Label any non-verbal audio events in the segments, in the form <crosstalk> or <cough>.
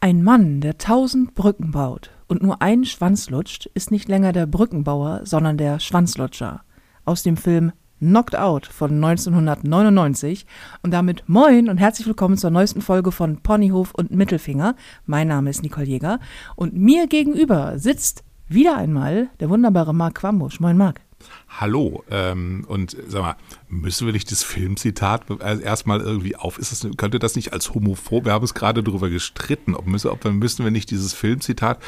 Ein Mann, der tausend Brücken baut und nur einen Schwanz lutscht, ist nicht länger der Brückenbauer, sondern der Schwanzlutscher. Aus dem Film Knocked Out von 1999 und damit moin und herzlich willkommen zur neuesten Folge von Ponyhof und Mittelfinger. Mein Name ist Nicole Jäger und mir gegenüber sitzt wieder einmal der wunderbare Marc Quambusch. Moin Marc. Hallo, ähm, und sag mal, müssen wir nicht das Filmzitat erstmal irgendwie auf? Ist das, könnte das nicht als homophob? Wir haben es gerade darüber gestritten, ob, müssen, ob müssen wir nicht dieses Filmzitat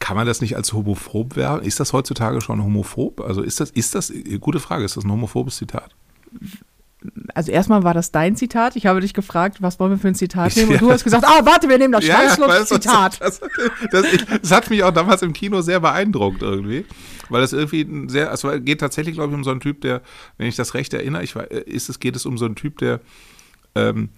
kann man das nicht als homophob werden? Ist das heutzutage schon homophob? Also ist das, ist das, gute Frage, ist das ein homophobes Zitat? Also erstmal war das dein Zitat. Ich habe dich gefragt, was wollen wir für ein Zitat nehmen? Und <laughs> du hast gesagt, ah, warte, wir nehmen das ja, Schwanzlutsch-Zitat. Das, das, das, hat mich auch damals im Kino sehr beeindruckt irgendwie. Weil es irgendwie ein sehr, also es geht tatsächlich, glaube ich, um so einen Typ, der, wenn ich das recht erinnere, ich, ist es, geht es um so einen Typ, der ähm,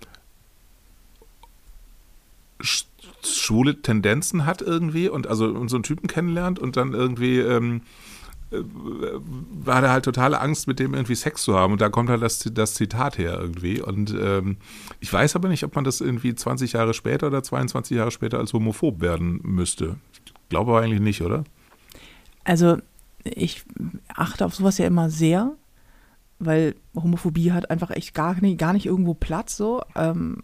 schwule Tendenzen hat irgendwie und also so einen Typen kennenlernt und dann irgendwie ähm, äh, war er halt totale Angst, mit dem irgendwie Sex zu haben. Und da kommt halt das, das Zitat her irgendwie. Und ähm, ich weiß aber nicht, ob man das irgendwie 20 Jahre später oder 22 Jahre später als homophob werden müsste. Ich glaube aber eigentlich nicht, oder? Also ich achte auf sowas ja immer sehr weil Homophobie hat einfach echt gar nicht, gar nicht irgendwo Platz so. Ähm,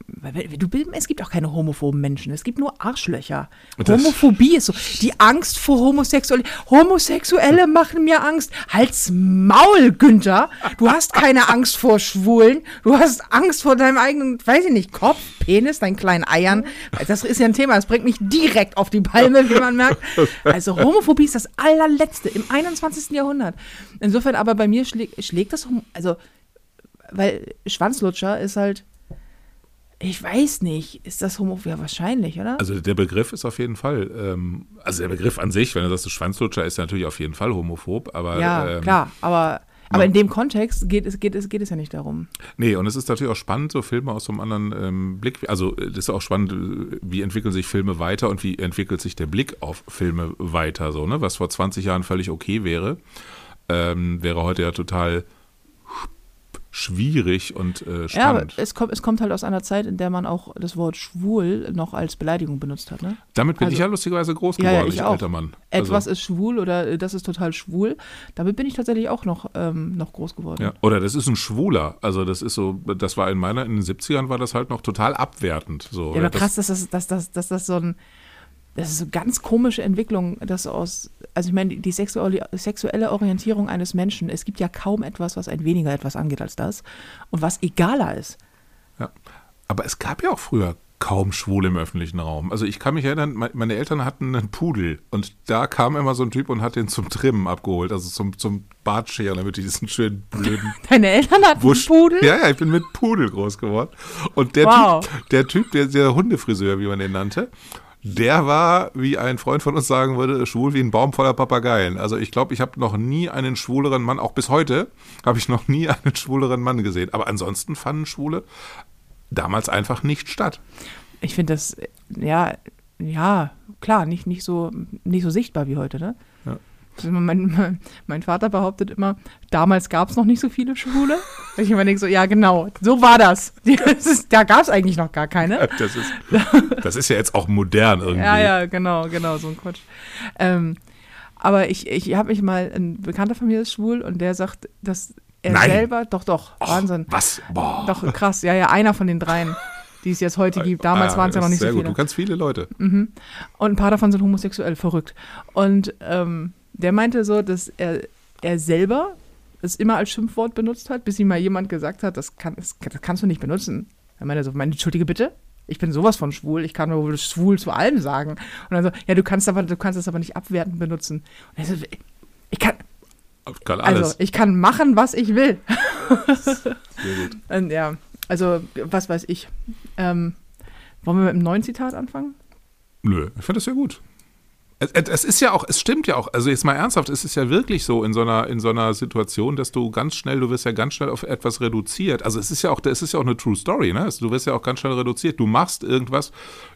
du, es gibt auch keine homophoben Menschen, es gibt nur Arschlöcher. Das Homophobie ist so die Angst vor Homosexuelle. Homosexuelle machen mir Angst. Halt's Maul, Günther. Du hast keine <laughs> Angst vor Schwulen. Du hast Angst vor deinem eigenen, weiß ich nicht, Kopf, Penis, deinen kleinen Eiern. Das ist ja ein Thema, das bringt mich direkt auf die Palme, wie man merkt. Also Homophobie ist das allerletzte im 21. Jahrhundert. Insofern aber bei mir schlägt, schlägt das, also, weil Schwanzlutscher ist halt, ich weiß nicht, ist das homophob? Ja, wahrscheinlich, oder? Also der Begriff ist auf jeden Fall, ähm, also der Begriff an sich, wenn du sagst, Schwanzlutscher ist natürlich auf jeden Fall homophob, aber. Ja, ähm, klar, aber aber in dem Kontext geht es, geht, es, geht es ja nicht darum. Nee, und es ist natürlich auch spannend, so Filme aus so einem anderen ähm, Blick. Also, es ist auch spannend, wie entwickeln sich Filme weiter und wie entwickelt sich der Blick auf Filme weiter, so, ne? Was vor 20 Jahren völlig okay wäre, ähm, wäre heute ja total schwierig und äh, spannend. Ja, es kommt, es kommt halt aus einer Zeit, in der man auch das Wort schwul noch als Beleidigung benutzt hat. Ne? Damit bin also, ich ja lustigerweise groß geworden, ja, ja, ich als alter Mann. Also. Etwas ist schwul oder äh, das ist total schwul. Damit bin ich tatsächlich auch noch, ähm, noch groß geworden. Ja, oder das ist ein Schwuler. Also das ist so, das war in meiner, in den 70ern war das halt noch total abwertend. So. Ja, aber krass, dass das, dass, dass, dass das so ein das ist eine ganz komische Entwicklung, dass aus, also ich meine, die sexuelle, Orientierung eines Menschen, es gibt ja kaum etwas, was ein weniger etwas angeht als das und was egaler ist. Ja, aber es gab ja auch früher kaum Schwule im öffentlichen Raum. Also ich kann mich erinnern, meine Eltern hatten einen Pudel und da kam immer so ein Typ und hat den zum Trimmen abgeholt, also zum, zum Bartscheren, damit ich diesen schönen blöden <laughs> Deine Eltern hatten Wusch einen Pudel? Ja, ja, ich bin mit Pudel groß geworden. Und der wow. Typ, der Typ, der, der Hundefriseur, wie man den nannte, der war, wie ein Freund von uns sagen würde, schwul wie ein Baum voller Papageien. Also ich glaube, ich habe noch nie einen schwuleren Mann, auch bis heute habe ich noch nie <laughs> einen schwuleren Mann gesehen. Aber ansonsten fanden Schwule damals einfach nicht statt. Ich finde das, ja, ja, klar, nicht, nicht, so, nicht so sichtbar wie heute, ne? Mein, mein, mein, Vater behauptet immer, damals gab es noch nicht so viele Schwule. Ich immer denke so, ja genau, so war das. <laughs> das ist, da gab es eigentlich noch gar keine. Das ist, das ist ja jetzt auch modern irgendwie. Ja, ja, genau, genau, so ein Quatsch. Ähm, aber ich, ich habe mich mal, ein Bekannter von mir ist schwul und der sagt, dass er Nein. selber, doch, doch, Och, Wahnsinn. Was? Boah. Doch, krass, ja, ja, einer von den dreien die es jetzt heute gibt. Damals ah, waren es ja noch nicht so viele. Gut. Du kannst viele Leute. Mhm. Und ein paar davon sind homosexuell verrückt. Und ähm, der meinte so, dass er, er selber es immer als Schimpfwort benutzt hat, bis ihm mal jemand gesagt hat, das, kann, das, das kannst du nicht benutzen. Er meinte so, meine, entschuldige bitte, ich bin sowas von schwul, ich kann wohl schwul zu allem sagen. Und dann so, ja, du kannst aber, du kannst es aber nicht abwertend benutzen. Und er so, ich kann, kann also ich kann machen, was ich will. Sehr gut. <laughs> Und ja, also was weiß ich. Ähm, wollen wir mit einem neuen Zitat anfangen? Nö, ich finde das sehr gut. Es, ist ja auch, es stimmt ja auch, also jetzt mal ernsthaft, es ist ja wirklich so in so einer, in so einer Situation, dass du ganz schnell, du wirst ja ganz schnell auf etwas reduziert. Also es ist ja auch, es ist ja auch eine True Story, ne? Also du wirst ja auch ganz schnell reduziert. Du machst irgendwas,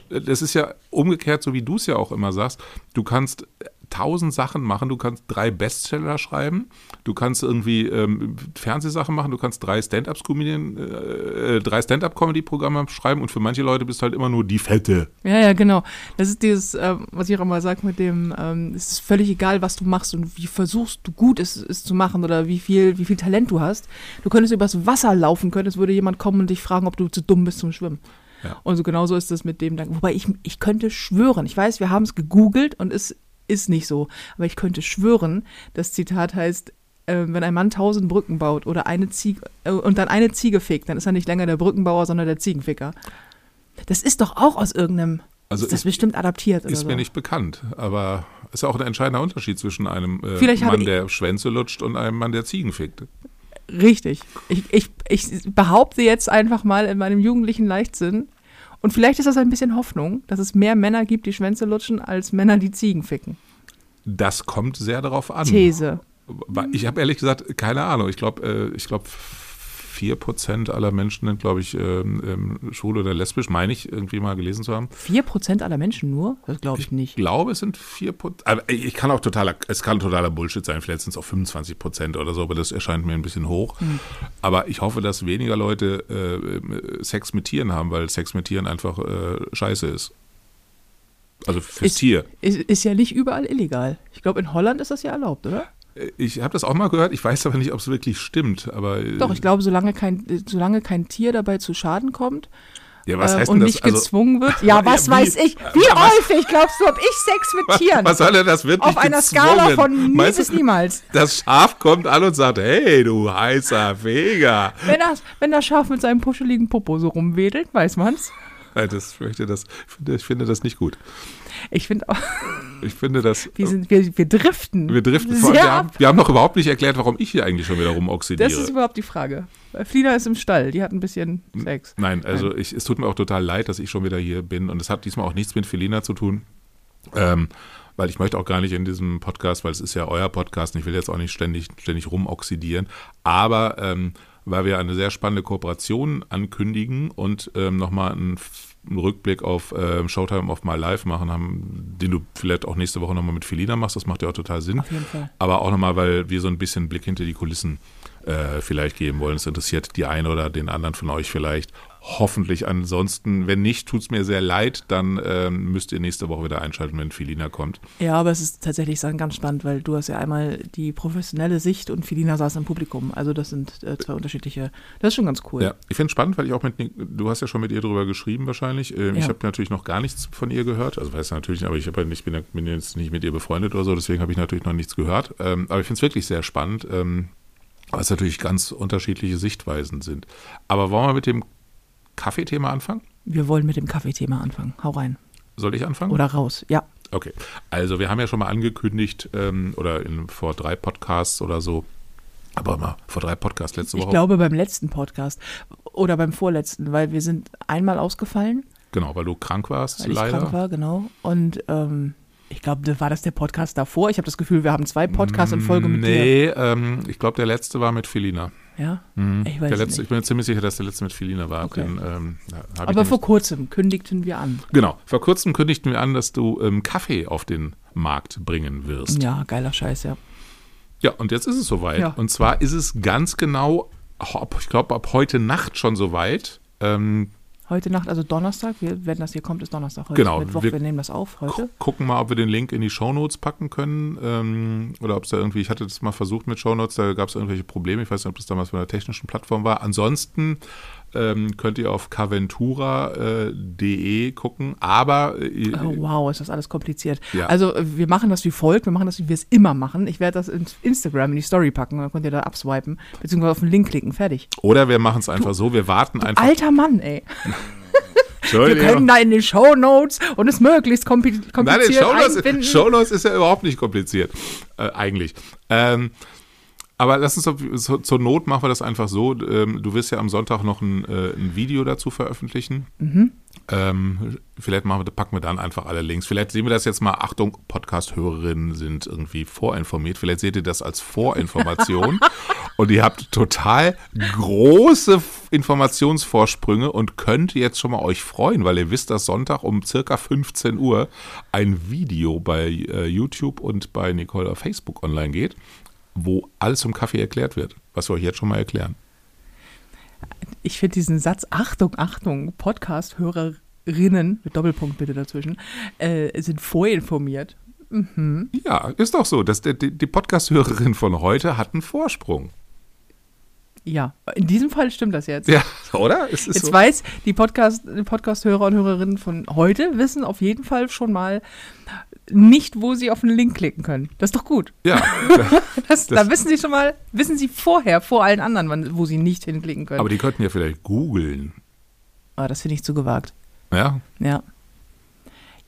das ist ja umgekehrt, so wie du es ja auch immer sagst, du kannst tausend Sachen machen. Du kannst drei Bestseller schreiben, du kannst irgendwie ähm, Fernsehsachen machen, du kannst drei Stand-up-Comedy äh, drei Stand-up-Comedy-Programme schreiben und für manche Leute bist du halt immer nur die Fette. Ja, ja, genau. Das ist dieses, äh, was ich auch immer sage mit dem, ähm, es ist völlig egal, was du machst und wie versuchst du gut es, es zu machen oder wie viel, wie viel Talent du hast. Du könntest übers Wasser laufen können, es würde jemand kommen und dich fragen, ob du zu dumm bist zum Schwimmen. Ja. Und so genauso ist es mit dem, wobei ich, ich könnte schwören, ich weiß, wir haben es gegoogelt und es ist nicht so, aber ich könnte schwören, das Zitat heißt, äh, wenn ein Mann tausend Brücken baut oder eine Ziege äh, und dann eine Ziege fickt, dann ist er nicht länger der Brückenbauer, sondern der Ziegenficker. Das ist doch auch aus irgendeinem, Also ist das ist, bestimmt adaptiert oder ist so. mir nicht bekannt, aber ist ja auch ein entscheidender Unterschied zwischen einem äh, Mann, der Schwänze lutscht und einem Mann, der Ziegen fickt. Richtig. Ich, ich, ich behaupte jetzt einfach mal in meinem jugendlichen Leichtsinn, und vielleicht ist das ein bisschen Hoffnung, dass es mehr Männer gibt, die Schwänze lutschen, als Männer, die Ziegen ficken. Das kommt sehr darauf an. These. Ich habe ehrlich gesagt keine Ahnung. Ich glaube, äh, ich glaube, 4% aller Menschen sind, glaube ich, ähm, ähm, schwul oder lesbisch, meine ich, irgendwie mal gelesen zu haben. 4% aller Menschen nur? Das glaube ich Ich nicht. glaube, es sind 4%. Aber ich kann auch totaler, es kann totaler Bullshit sein. Vielleicht sind es auch 25% oder so, aber das erscheint mir ein bisschen hoch. Hm. Aber ich hoffe, dass weniger Leute äh, Sex mit Tieren haben, weil Sex mit Tieren einfach äh, scheiße ist. Also fürs Ist- Tier. Ist, ist ja nicht überall illegal. Ich glaube, in Holland ist das ja erlaubt, oder? Ich habe das auch mal gehört, ich weiß aber nicht, ob es wirklich stimmt. Aber äh, Doch, ich glaube, solange kein, äh, solange kein Tier dabei zu Schaden kommt ja, was ähm, heißt und denn das? nicht Also, gezwungen wird. <laughs> Ja, Ja, was wie- weiß ich? Wie was- häufig glaubst du, habe ich Sex mit <laughs> Tieren? was soll denn das wirklich Auf einer gezwungen? Skala von nie bis niemals. Das Schaf kommt an und sagt, hey, du heißer Feger. Wenn das, wenn das Schaf mit seinem puscheligen Popo so rumwedelt, weiß man's. Äh, Das, ich, möchte das, ich finde das nicht gut. Ich finde auch, <laughs> Ich finde das. wir, sind, wir, wir driften. Wir driften sehr. Wir ab. haben, wir haben noch überhaupt nicht erklärt, warum ich hier eigentlich schon wieder rumoxidiere. Das ist überhaupt die Frage. Weil Flina ist im Stall, die hat ein bisschen Sex. Nein, also Ich, es tut mir auch total leid, dass ich schon wieder hier bin. Und es hat diesmal auch nichts mit Felina zu tun. Ähm, weil ich möchte auch gar nicht in diesem Podcast, weil es ist ja euer Podcast, und ich will jetzt auch nicht ständig, ständig rumoxidieren. Aber ähm, weil wir eine sehr spannende Kooperation ankündigen und ähm, nochmal einen, einen Rückblick auf ähm, Showtime of My Life machen haben, den du vielleicht auch nächste Woche nochmal mit Felina machst, das macht ja auch total Sinn. Auf jeden Fall. Aber auch nochmal, weil wir so ein bisschen Blick hinter die Kulissen äh, vielleicht geben wollen. Es interessiert die einen oder den anderen von euch vielleicht. Hoffentlich ansonsten. Wenn nicht, tut es mir sehr leid. Dann ähm, müsst ihr nächste Woche wieder einschalten, wenn Filina kommt. Ja, aber es ist tatsächlich dann ganz spannend, weil du hast ja einmal die professionelle Sicht und Felina saß im Publikum. Also das sind äh, zwei unterschiedliche. Das ist schon ganz cool. Ja, ich finde es spannend, weil ich auch mit, du hast ja schon mit ihr drüber geschrieben wahrscheinlich. Ähm, Ich Ja. habe natürlich noch gar nichts von ihr gehört. Also weiß natürlich, aber ich hab bin, ja- bin jetzt nicht mit ihr befreundet oder so, deswegen habe ich natürlich noch nichts gehört. Ähm, aber ich finde es wirklich sehr spannend, ähm, weil es natürlich ganz unterschiedliche Sichtweisen sind. Aber wollen wir mit dem Kaffeethema anfangen? Wir wollen mit dem Kaffeethema anfangen. Hau rein. Soll ich anfangen? Oder raus. Ja. Okay. Also wir haben ja schon mal angekündigt, ähm, oder in, vor drei Podcasts oder so, aber mal vor drei Podcasts letzte Ich Woche. glaube beim letzten Podcast oder beim vorletzten, weil wir sind einmal ausgefallen, genau, weil du krank warst, weil ich leider. krank war, genau. Und ähm, ich glaube, da war das der Podcast davor. Ich habe das Gefühl, wir haben zwei Podcasts in Folge mit dir. Nee, ähm, ich glaube, der letzte war mit Felina. Ja. Mhm. Ich weiß der letzte, nicht. Ich bin mir ziemlich sicher, dass der letzte mit Felina war. Okay. Den, ähm, Aber vor kurzem kündigten wir an. genau, vor kurzem kündigten wir an, dass du ähm, Kaffee auf den Markt bringen wirst. Ja, geiler Scheiß, ja. Ja, und jetzt ist es soweit. Ja. Und zwar ist es ganz genau, ich glaube, ab heute Nacht schon soweit. Ähm, Heute Nacht, also Donnerstag, wir, wenn das hier kommt, ist Donnerstag. Heute Genau, Mittwoch, wir- wir, nehmen das auf heute. gu- gucken mal, ob wir den Link in die Shownotes packen können. Ähm, oder ob es da irgendwie, ich hatte das mal versucht mit Shownotes, da gab es irgendwelche Probleme. Ich weiß nicht, ob das damals von der technischen Plattform war. Ansonsten ähm, könnt ihr auf caventura.de gucken. Aber äh, Oh, wow, ist das alles kompliziert. Ja. Also äh, wir machen das wie folgt, wir machen das, wie wir es immer machen. Ich werde das in Instagram in die Story packen, dann könnt ihr da abswipen, beziehungsweise auf den Link klicken, fertig. oder wir machen es einfach so, wir warten einfach. Alter Mann, ey. Wir können da in den Show Notes und es möglichst kompli Nein, kompliziert Shownotes, einbinden. Shownotes ist ja überhaupt nicht kompliziert, äh, eigentlich. Ähm, Aber lass uns so, zur Not machen wir das einfach so. Ähm, du wirst ja am Sonntag noch ein, äh, ein Video dazu veröffentlichen. Ähm, vielleicht machen wir, packen wir dann einfach alle Links. Vielleicht sehen wir das jetzt mal. Achtung, Podcast-Hörerinnen sind irgendwie vorinformiert. Vielleicht seht ihr das als Vorinformation. <laughs> und ihr habt total große Informationsvorsprünge und könnt jetzt schon mal euch freuen, weil ihr wisst, dass Sonntag um circa 15 Uhr ein Video bei äh, YouTube und bei Nicole auf Facebook online geht, wo alles zum Kaffee erklärt wird, was wir euch jetzt schon mal erklären. Ich finde diesen Satz, Achtung, Achtung, Podcast-Hörerinnen, mit Doppelpunkt bitte dazwischen, äh, sind vorinformiert. Ja, ist doch so. dass die, die Podcast-Hörerin von heute hat einen Vorsprung. Ja, in diesem Fall stimmt das jetzt. Ja, oder? Es ist Jetzt so. weiß die Podcast- Podcast-Hörer und Hörerinnen von heute wissen auf jeden Fall schon mal nicht, wo sie auf den Link klicken können. Das ist doch gut. Ja, <laughs> Das, Das- da wissen sie schon mal, wissen sie vorher, vor allen anderen, wann, wo sie nicht hinklicken können. aber die könnten ja vielleicht googeln. Ah, das finde ich zu gewagt. Ja, Ja.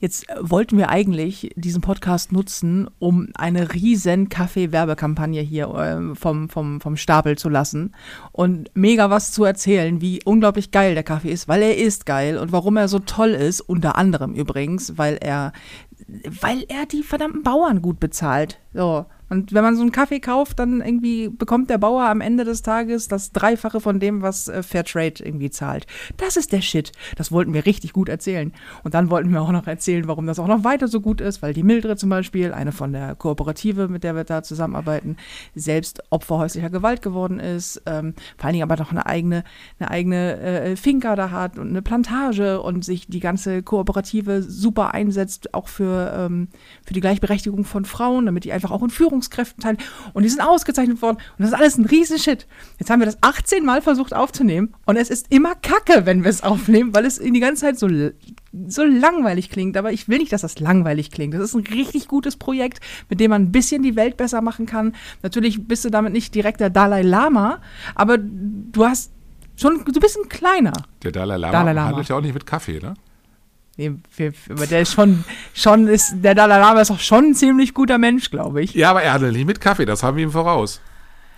Jetzt äh, wollten wir eigentlich diesen Podcast nutzen, um eine riesen Kaffee-Werbekampagne hier ähm, vom, vom, vom Stapel zu lassen und mega was zu erzählen, wie unglaublich geil der Kaffee ist, weil er ist geil und warum er so toll ist, unter anderem übrigens, weil er, weil er die verdammten Bauern gut bezahlt. So. Und wenn man so einen Kaffee kauft, dann irgendwie bekommt der Bauer am Ende des Tages das Dreifache von dem, was äh, Fairtrade irgendwie zahlt. Das ist der Shit. Das wollten wir richtig gut erzählen. Und dann wollten wir auch noch erzählen, warum das auch noch weiter so gut ist, weil die Mildred zum Beispiel, eine von der Kooperative, mit der wir da zusammenarbeiten, selbst Opfer häuslicher Gewalt geworden ist, ähm, vor allen Dingen aber noch eine eigene, eine eigene äh, Finca da hat und eine Plantage und sich die ganze Kooperative super einsetzt, auch für, ähm, für die Gleichberechtigung von Frauen, damit die einfach auch in Führungskräften teilen. Und die sind ausgezeichnet worden. Und das ist alles ein Riesenshit. Jetzt haben wir das 18 Mal versucht aufzunehmen und es ist immer Kacke, wenn wir es aufnehmen, weil es in die ganze Zeit so, so langweilig klingt. Aber ich will nicht, dass das langweilig klingt. Das ist ein richtig gutes Projekt, mit dem man ein bisschen die Welt besser machen kann. Natürlich bist du damit nicht direkt der Dalai Lama, aber du hast schon, du bist ein kleiner. der Dalai Lama, Dalai Lama. handelt ja auch nicht mit Kaffee, ne? Nee, aber der ist schon, schon ist, der Dalai Lama ist auch schon ein ziemlich guter Mensch, glaube ich. Ja, aber er handelt nicht mit Kaffee, das haben wir ihm voraus.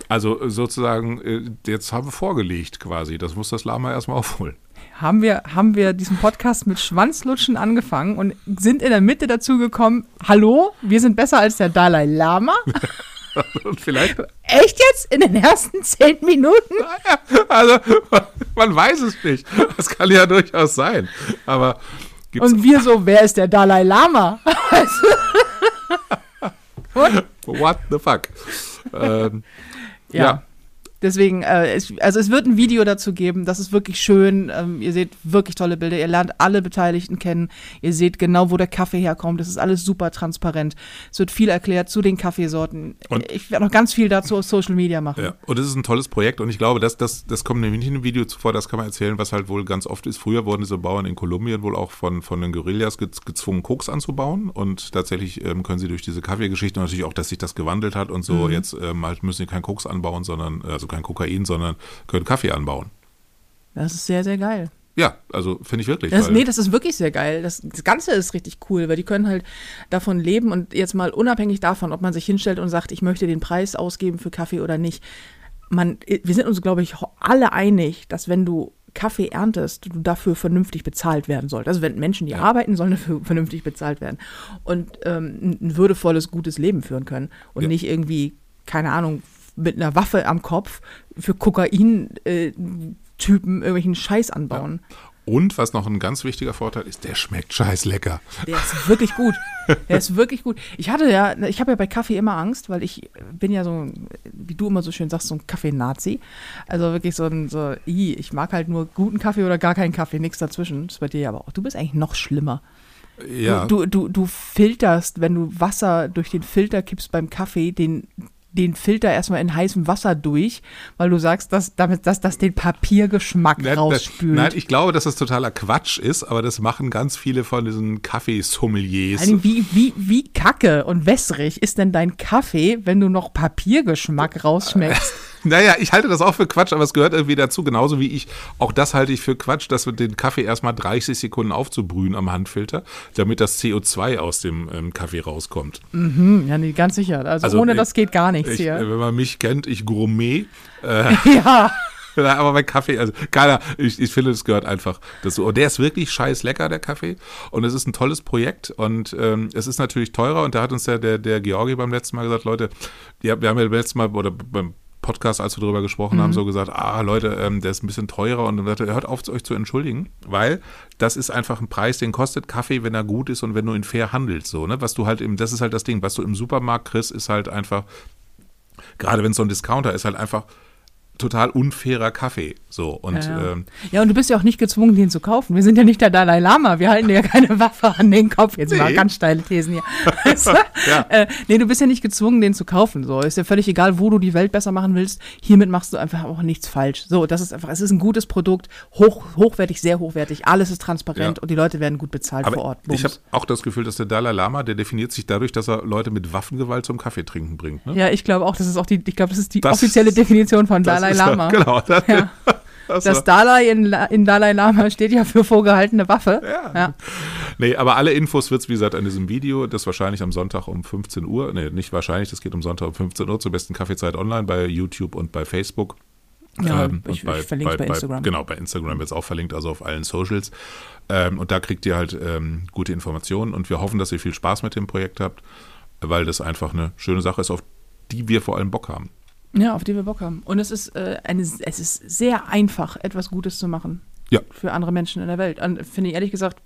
Also äh, sozusagen, äh, jetzt haben wir vorgelegt quasi. Das muss das Lama erstmal aufholen. Haben wir, haben wir diesen Podcast mit Schwanzlutschen angefangen und sind in der Mitte dazu gekommen, hallo, wir sind besser als der Dalai Lama? <laughs> Und vielleicht, Echt jetzt? In den ersten zehn Minuten? also <laughs> man weiß es nicht. Das kann ja durchaus sein. Aber gibt's, Und wir so, wer ist der Dalai Lama? <laughs> <laughs> what the fuck? ähm, ja. Deswegen, äh, es, also es wird ein Video dazu geben, das ist wirklich schön. Ähm, ihr seht wirklich tolle Bilder, ihr lernt alle Beteiligten kennen, ihr seht genau, wo der Kaffee herkommt. Das ist alles super transparent. Es wird viel erklärt zu den Kaffeesorten. Und- ich werde noch ganz viel dazu auf Social Media machen. Ja, und es ist ein tolles Projekt und ich glaube, das, das, das kommt nämlich nicht in dem Video zuvor, das kann man erzählen, was halt wohl ganz oft ist. Früher wurden diese Bauern in Kolumbien wohl auch von, von den Guerillas gez- gezwungen, Koks anzubauen und tatsächlich ähm, können sie durch diese Kaffeegeschichte natürlich auch, dass sich das gewandelt hat und so, jetzt ähm, halt müssen sie kein Koks anbaun, sondern, also kein Kokain, sondern können Kaffee anbauen. Das ist sehr, sehr geil. Ja, also finde ich wirklich. Das, nee, das ist wirklich sehr geil. Das, das Ganze ist richtig cool, weil die können halt davon leben und jetzt mal unabhängig davon, ob man sich hinstellt und sagt, ich möchte den Preis ausgeben für Kaffee oder nicht. Man, wir sind uns, glaube ich, alle einig, dass wenn du Kaffee erntest, du dafür vernünftig bezahlt werden sollst. Also wenn Menschen, die Ja. arbeiten, sollen dafür vernünftig bezahlt werden und ähm, ein- ein würdevolles, gutes Leben führen können und Ja. nicht irgendwie, keine Ahnung, mit einer Waffe am Kopf für Kokain äh, irgendwelchen Scheiß anbauen. Und was noch ein ganz wichtiger Vorteil ist, der schmeckt scheiß lecker. Der ist wirklich gut. Der ist wirklich gut. Ich hatte ja, ich habe ja bei Kaffee immer Angst, weil ich bin ja so, wie du immer so schön sagst, so ein Kaffee-Nazi. Also wirklich so ein, so, i, ich mag halt nur guten Kaffee oder gar keinen Kaffee, nichts dazwischen. Das ist bei dir ja aber auch. Du bist eigentlich noch schlimmer. Ja, Du, du, du filterst, wenn du Wasser durch den Filter kippst beim Kaffee, den, den Filter erstmal in heißem Wasser durch, weil du sagst, dass, damit, dass das den Papiergeschmack Nein, rausspült. Nein, ich glaube, dass das totaler Quatsch ist, aber das machen ganz viele von diesen Kaffeesommeliers. Wie, wie, wie kacke und wässrig ist denn dein Kaffee, wenn du noch Papiergeschmack rausschmeckst? <laughs> Naja, ich halte das auch für Quatsch, aber es gehört irgendwie dazu, genauso wie ich. Auch das halte ich für Quatsch, dass wir den Kaffee erstmal 30 Sekunden aufzubrühen am Handfilter, damit das CO2 aus dem ähm, Kaffee rauskommt. Mhm, ja, nee, ganz sicher. Also, Also, ohne ich- das geht gar nichts Ich, hier. äh, wenn man mich kennt, ich Gourmet. Äh, <laughs> <laughs> ja. aber bei Kaffee, also keiner, ich, ich finde, das gehört einfach dazu. Und der ist wirklich scheiß lecker, der Kaffee. Und es ist ein tolles Projekt. Und ähm, es ist natürlich teurer. Und da hat uns ja der, der Georgi beim letzten Mal gesagt, Leute, ja, wir haben ja beim letzten Mal oder beim Podcast, als wir darüber gesprochen haben, so gesagt, ah, Leute, ähm, der ist ein bisschen teurer und dann sagt er, hört auf, euch zu entschuldigen, weil das ist einfach ein Preis, den kostet Kaffee, wenn er gut ist und wenn du ihn fair handelst, so, ne, was du halt im, das ist halt das Ding, was du im Supermarkt kriegst, ist halt einfach, gerade wenn es so ein Discounter ist, halt einfach total unfairer Kaffee, so, und, Ja, ähm, ja, und du bist ja auch nicht gezwungen, den zu kaufen. Wir sind ja nicht der Dalai Lama. Wir halten dir ja keine Waffe an den Kopf. Jetzt mal Nee. ganz steile Thesen hier. <laughs> Weißt du? Ja. äh, nee, du bist ja nicht gezwungen, den zu kaufen. So ist ja völlig egal, wo du die Welt besser machen willst. Hiermit machst du einfach auch nichts falsch. So, das ist einfach, es ist ein gutes Produkt, hoch, hochwertig, sehr hochwertig. Alles ist transparent Ja. und die Leute werden gut bezahlt Aber vor Ort. ich habe Bums. auch das Gefühl, dass der Dalai Lama, der definiert sich dadurch, dass er Leute mit Waffengewalt zum Kaffee trinken bringt. Ne? ja, ich glaube auch, das ist auch die, ich glaube, das ist die Das- offizielle Definition von Das Dalai Lama. Genau. <laughs> Das, Ja. das, Das Dalai in, in Dalai Lama steht ja für vorgehaltene Waffe. Ja. ja. Nee, aber alle Infos wird es, wie gesagt, an diesem Video, das wahrscheinlich am Sonntag um 15 Uhr, nee, nicht wahrscheinlich, das geht um Sonntag um 15 Uhr zur besten Kaffeezeit online bei YouTube und bei Facebook. Ja, Ähm, ich- und ich verlinke bei Instagram. Genau, bei Instagram wird es auch verlinkt, also auf allen Socials. Ähm, und da kriegt ihr halt ähm, gute Informationen und wir hoffen, dass ihr viel Spaß mit dem Projekt habt, weil das einfach eine schöne Sache ist, auf die wir vor allem Bock haben. Ja, auf die wir Bock haben. Und es ist, äh, eine, es ist sehr einfach, etwas Gutes zu machen. Ja. Für andere Menschen in der Welt. Finde ich ehrlich gesagt.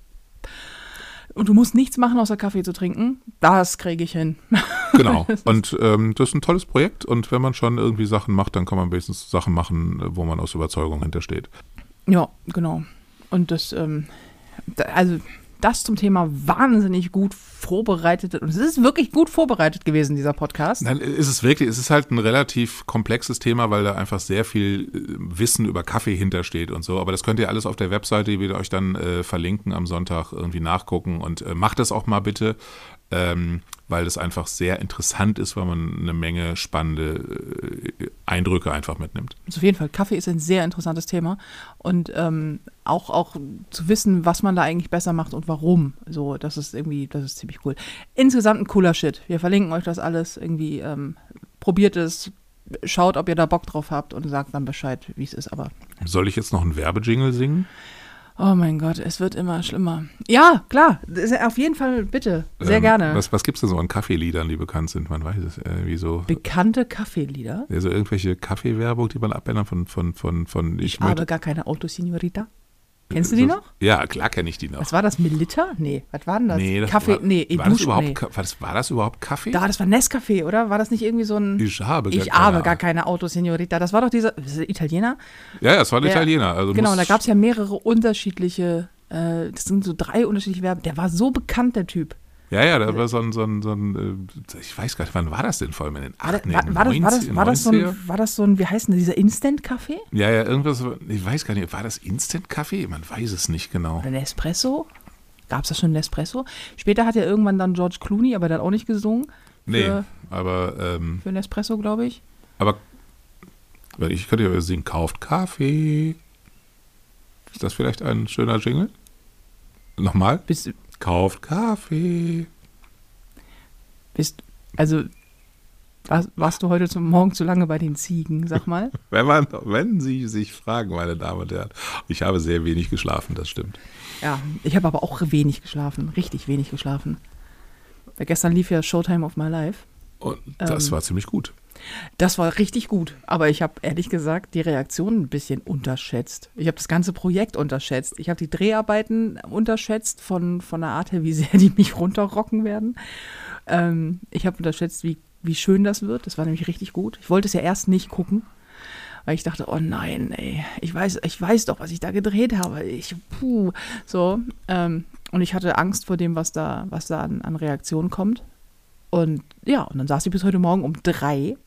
Und du musst nichts machen, außer Kaffee zu trinken. Das kriege ich hin. <laughs> Genau. Und ähm, das ist ein tolles Projekt und wenn man schon irgendwie Sachen macht, dann kann man wenigstens Sachen machen, wo man aus Überzeugung hintersteht. Ja, genau. Und das, ähm, da, also das zum Thema wahnsinnig gut vorbereitet. Und es ist wirklich gut vorbereitet gewesen, dieser Podcast. Nein, ist es wirklich, es ist halt ein relativ komplexes Thema, weil da einfach sehr viel äh, Wissen über Kaffee hintersteht und so. Aber das könnt ihr alles auf der Webseite, die wir euch dann äh, verlinken, am Sonntag irgendwie nachgucken und äh, macht das auch mal bitte, ähm, weil das einfach sehr interessant ist, weil man eine Menge spannende äh, Eindrücke einfach mitnimmt. Also auf jeden Fall, Kaffee ist ein sehr interessantes Thema. Und ähm, auch, auch zu wissen, was man da eigentlich besser macht und warum. So, das ist irgendwie, das ist ziemlich cool. Insgesamt ein cooler Shit. Wir verlinken euch das alles irgendwie. Ähm, probiert es, schaut, ob ihr da Bock drauf habt und sagt dann Bescheid, wie es ist. Aber Soll ich jetzt noch einen Werbejingle singen? Oh mein Gott, es wird immer schlimmer. Ja, klar, auf jeden Fall, bitte. Sehr Ähm, gerne. Was, was gibt es denn so an Kaffeeliedern, die bekannt sind? Man weiß es. Äh, wie so, Bekannte Kaffeelieder. ja, so irgendwelche Kaffeewerbung, die man abändern von, von, von, von Ich möchte- habe gar keine Auto, Signorita. Kennst du die noch? Ja, klar kenne ich die noch. Was war das? Milita? Nee, was war denn das? Nee, das Kaffee, war, nee, war, das überhaupt, nee. War, das, war das überhaupt Kaffee? Da, das war Nescafé, oder? War das nicht irgendwie so ein. ich habe Ich keine habe gar keine Auto, Signorita. Das war doch dieser das ist Italiener. Ja, ja, es war ein Der- Italiener. Also genau, da gab es ja mehrere unterschiedliche. Äh, das sind so drei unterschiedliche Werbe. Der war so bekannt, der Typ. Ja, ja, da war so ein, so ein, so ein äh, ich weiß gar nicht, wann war das denn vor allem in den War, 8, das- war, war, das, war, das, 90, war, das so 90er? ein, war das so ein, wie heißt denn dieser Instant-Kaffee? Ja, ja, irgendwas, ich weiß gar nicht, war das Instant-Kaffee? Man weiß es nicht genau. Oder Nespresso? Gab es da schon Nespresso? Später hat ja irgendwann dann George Clooney, aber der hat auch nicht gesungen. Nee, Für, aber, ähm, für Nespresso, glaube ich. aber, ich könnte ja singen, kauft Kaffee. Ist das vielleicht ein schöner Jingle? Nochmal? Bist, Kauft Kaffee. bist, also, warst, warst du heute zum Morgen zu lange bei den Ziegen, sag mal? <laughs> Wenn, man, wenn Sie sich fragen, meine Damen und Herren, ich habe sehr wenig geschlafen, das stimmt. Ja, ich habe aber auch wenig geschlafen, richtig wenig geschlafen. Weil gestern lief ja Showtime of My Life. Und das Ähm. war ziemlich gut. Das war richtig gut, aber ich habe ehrlich gesagt die Reaktion ein bisschen unterschätzt. Ich habe das ganze Projekt unterschätzt. Ich habe die Dreharbeiten unterschätzt von, von der Art her, wie <laughs> sehr die mich runterrocken werden. Ähm, ich habe unterschätzt, wie, wie schön das wird. Das war nämlich richtig gut. Ich wollte es ja erst nicht gucken, weil ich dachte, oh nein, ey, ich weiß, ich weiß doch, was ich da gedreht habe. Ich, puh, so. Ähm, und ich hatte Angst vor dem, was da, was da an, an Reaktion kommt. Und ja, und dann saß ich bis heute Morgen um drei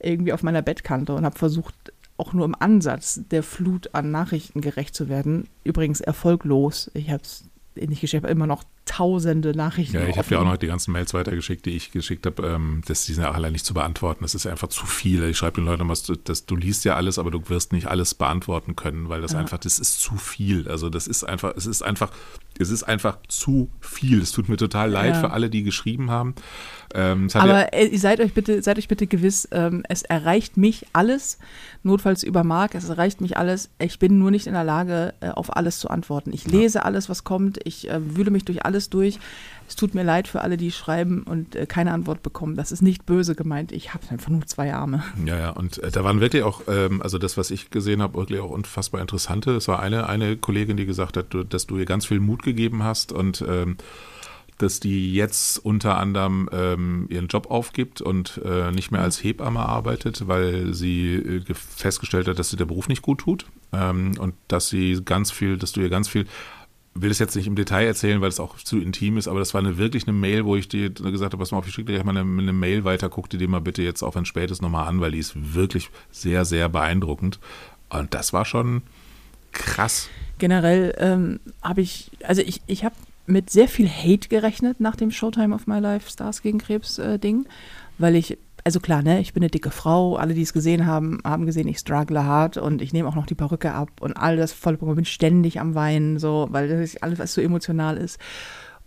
irgendwie auf meiner Bettkante und habe versucht, auch nur im Ansatz der Flut an Nachrichten gerecht zu werden. Übrigens erfolglos. Ich habe es nicht geschafft, immer noch tausende Nachrichten. Ja, ich habe dir auch noch die ganzen Mails weitergeschickt, die ich geschickt habe. Ähm, das, die sind ja auch alle nicht zu beantworten. Das ist einfach zu viel. Ich schreibe den Leuten immer, dass du liest ja alles, aber du wirst nicht alles beantworten können, weil das Ja. einfach, das ist zu viel. Also das ist einfach, es ist einfach, es ist einfach zu viel. Es tut mir total leid Ja. für alle, die geschrieben haben. Ähm, hat ja- Aber äh, seid euch bitte, seid euch bitte gewiss, ähm, es erreicht mich alles, notfalls über Mark, es erreicht mich alles. Ich bin nur nicht in der Lage, äh, auf alles zu antworten. Ich lese alles, was kommt, ich äh, wühle mich durch alles durch. Es tut mir leid für alle, die schreiben und äh, keine Antwort bekommen. Das ist nicht böse gemeint. Ich habe einfach nur zwei Arme. Ja, ja, und äh, da waren wirklich auch, ähm, also das, was ich gesehen habe, wirklich auch unfassbar interessante. Es war eine, eine Kollegin, die gesagt hat, du, dass du ihr ganz viel Mut gegeben hast und ähm, dass die jetzt unter anderem ähm, ihren Job aufgibt und äh, nicht mehr als Hebamme arbeitet, weil sie äh, ge- festgestellt hat, dass sie der Beruf nicht gut tut ähm, und dass sie ganz viel, dass du ihr ganz viel will es jetzt nicht im Detail erzählen, weil es auch zu intim ist, aber das war eine, wirklich eine Mail, wo ich dir gesagt habe, pass mal auf, ich schicke dir gleich mal eine, eine Mail weiter, guck dir die mal bitte jetzt, auch wenn es spät ist, nochmal an, weil die ist wirklich sehr, sehr beeindruckend. Und das war schon krass. Generell ähm, habe ich, also ich, ich habe mit sehr viel Hate gerechnet nach dem Showtime of My Life Stars gegen Krebs äh, Ding, weil ich, also klar, ne, ich bin eine dicke Frau, alle, die es gesehen haben, haben gesehen, ich struggle hart und ich nehme auch noch die Perücke ab und all das volle Programm, bin ständig am Weinen, so, weil das alles, was so emotional ist.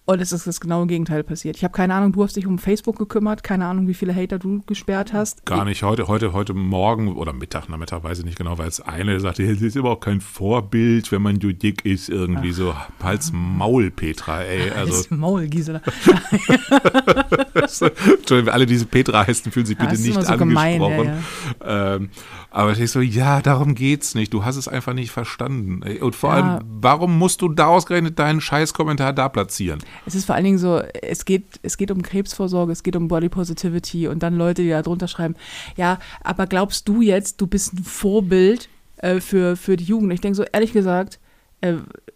Und es ist das genaue Gegenteil passiert. Ich habe keine Ahnung, du hast dich um Facebook gekümmert, keine Ahnung, wie viele Hater du gesperrt hast. Gar nicht. Heute, heute, heute Morgen oder Mittag, Nachmittag, weiß ich nicht genau, weil es eine sagte, es ist überhaupt kein Vorbild, wenn man so dick ist, irgendwie so Hals Maul, Petra, ey. Also, das Maul, Gisela. <laughs> Entschuldigung, alle, die diese Petra heißen, fühlen sich Ja, bitte nicht so angesprochen. gemein, ja, Ähm, aber ich so, ja, darum geht's nicht. Du hast es einfach nicht verstanden. Und vor Ja. allem, warum musst du da ausgerechnet deinen Scheißkommentar da platzieren? Es ist vor allen Dingen so, es geht, es geht um Krebsvorsorge, es geht um Body Positivity und dann Leute, die da drunter schreiben, ja, aber glaubst du jetzt, du bist ein Vorbild äh, für, für die Jugend? Ich denke so, ehrlich gesagt, äh,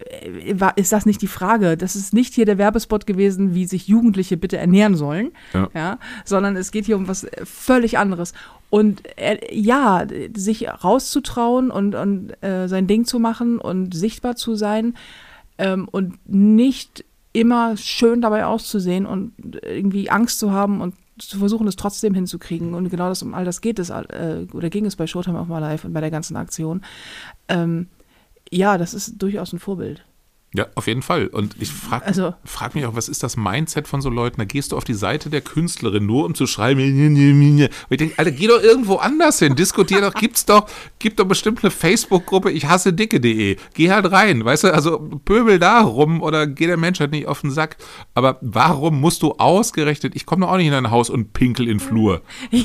äh, war- ist das nicht die Frage? Das ist nicht hier der Werbespot gewesen, wie sich Jugendliche bitte ernähren sollen, Ja. sondern es geht hier um was äh, völlig anderes. Und äh, ja, sich rauszutrauen und, und äh, sein Ding zu machen und sichtbar zu sein ähm, und nicht immer schön dabei auszusehen und irgendwie Angst zu haben und zu versuchen, es trotzdem hinzukriegen. Und genau das um all das geht es, äh, oder ging es bei Showtime of My Life und bei der ganzen Aktion. Ähm, ja, das ist durchaus ein Vorbild. Ja, auf jeden Fall. Und ich frage Also- frag mich auch, was ist das Mindset von so Leuten? Da gehst du auf die Seite der Künstlerin, nur um zu schreiben. Und ich denke, Alter, geh doch irgendwo anders hin. Diskutier doch, gibt's doch, gibt doch bestimmt eine Facebook-Gruppe, ich hasse dicke.de. Geh halt rein, weißt du, also pöbel da rum oder geh der Menschheit nicht auf den Sack. Aber warum musst du ausgerechnet, ich komme doch auch nicht in dein Haus und pinkel in den Flur. <laughs>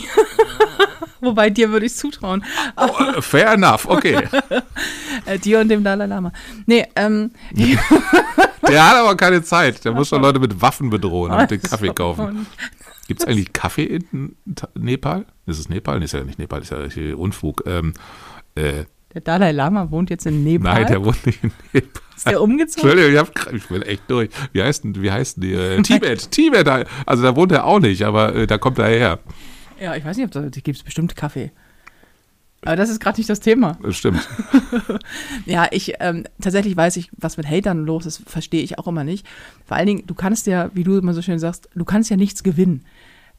<laughs> Wobei dir würde ich zutrauen. Oh, fair enough, okay. <laughs> Äh, dir und dem Dalai Lama. Nee, ähm. <laughs> Der hat aber keine Zeit. Der muss schon Leute mit Waffen bedrohen und den Kaffee kaufen. Gibt es eigentlich Kaffee in Nepal? Ist es Nepal? Nee, ist ja nicht Nepal, ist ja Unfug. Ähm, äh, Der Dalai Lama wohnt jetzt in Nepal. nein, der wohnt nicht in Nepal. ist der umgezogen? Entschuldigung, ich, hab, ich bin echt durch. Wie heißt denn, wie heißt denn die? Äh, Tibet, Tibet. Also da wohnt er auch nicht, aber äh, da kommt er her. Ja, ich weiß nicht, ob da gibt es bestimmt Kaffee. Aber das ist gerade nicht das Thema. Das stimmt. <laughs> Ja, ich ähm, tatsächlich weiß ich, was mit Hatern los ist, verstehe ich auch immer nicht. Vor allen Dingen, du kannst ja, wie du immer so schön sagst, du kannst ja nichts gewinnen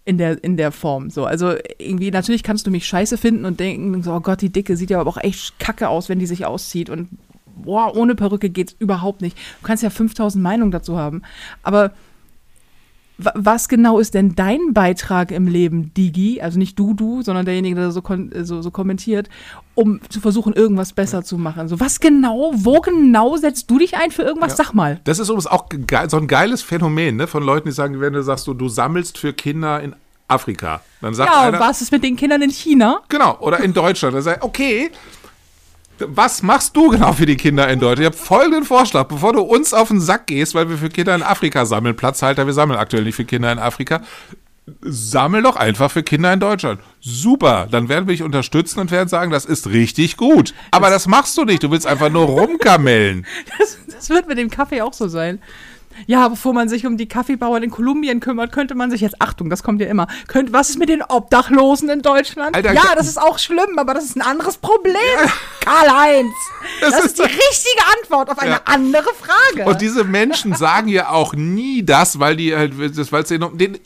in der, in der Form. So, also irgendwie, natürlich kannst du mich scheiße finden und denken, so, oh Gott, die Dicke sieht ja aber auch echt kacke aus, wenn die sich auszieht und boah, ohne Perücke geht's überhaupt nicht. Du kannst ja 5000 Meinungen dazu haben. Aber was genau ist denn dein Beitrag im Leben, Digi? Also nicht du, du, sondern derjenige, der so, so, so kommentiert, um zu versuchen, irgendwas besser zu machen. So, was genau, wo genau setzt du dich ein für irgendwas? Ja. Sag mal. Das ist übrigens auch so ein geiles Phänomen ne, von Leuten, die sagen, wenn du sagst, du, du sammelst für Kinder in Afrika, dann sagt Ja, einer, was ist mit den Kindern in China? Genau, oder in Deutschland. Da sagt, okay, was machst du genau für die Kinder in Deutschland? Ich habe folgenden Vorschlag, bevor du uns auf den Sack gehst, weil wir für Kinder in Afrika sammeln, Platzhalter, wir sammeln aktuell nicht für Kinder in Afrika, sammel doch einfach für Kinder in Deutschland. Super, dann werden wir dich unterstützen und werden sagen, das ist richtig gut. Aber das, machst du nicht, du willst einfach nur rumkamellen. <laughs> Das, das wird mit dem Kaffee auch so sein. Ja, bevor man sich um die Kaffeebauern in Kolumbien kümmert, könnte man sich jetzt, Achtung, das kommt ja immer, könnte, was ist mit den Obdachlosen in Deutschland? Alter, ja, das ist auch schlimm, aber das ist ein anderes Problem. Karl-Heinz, das, Das ist die richtige Antwort auf eine Ja. andere Frage. Und diese Menschen sagen ja auch nie das, weil die halt, weil es denen,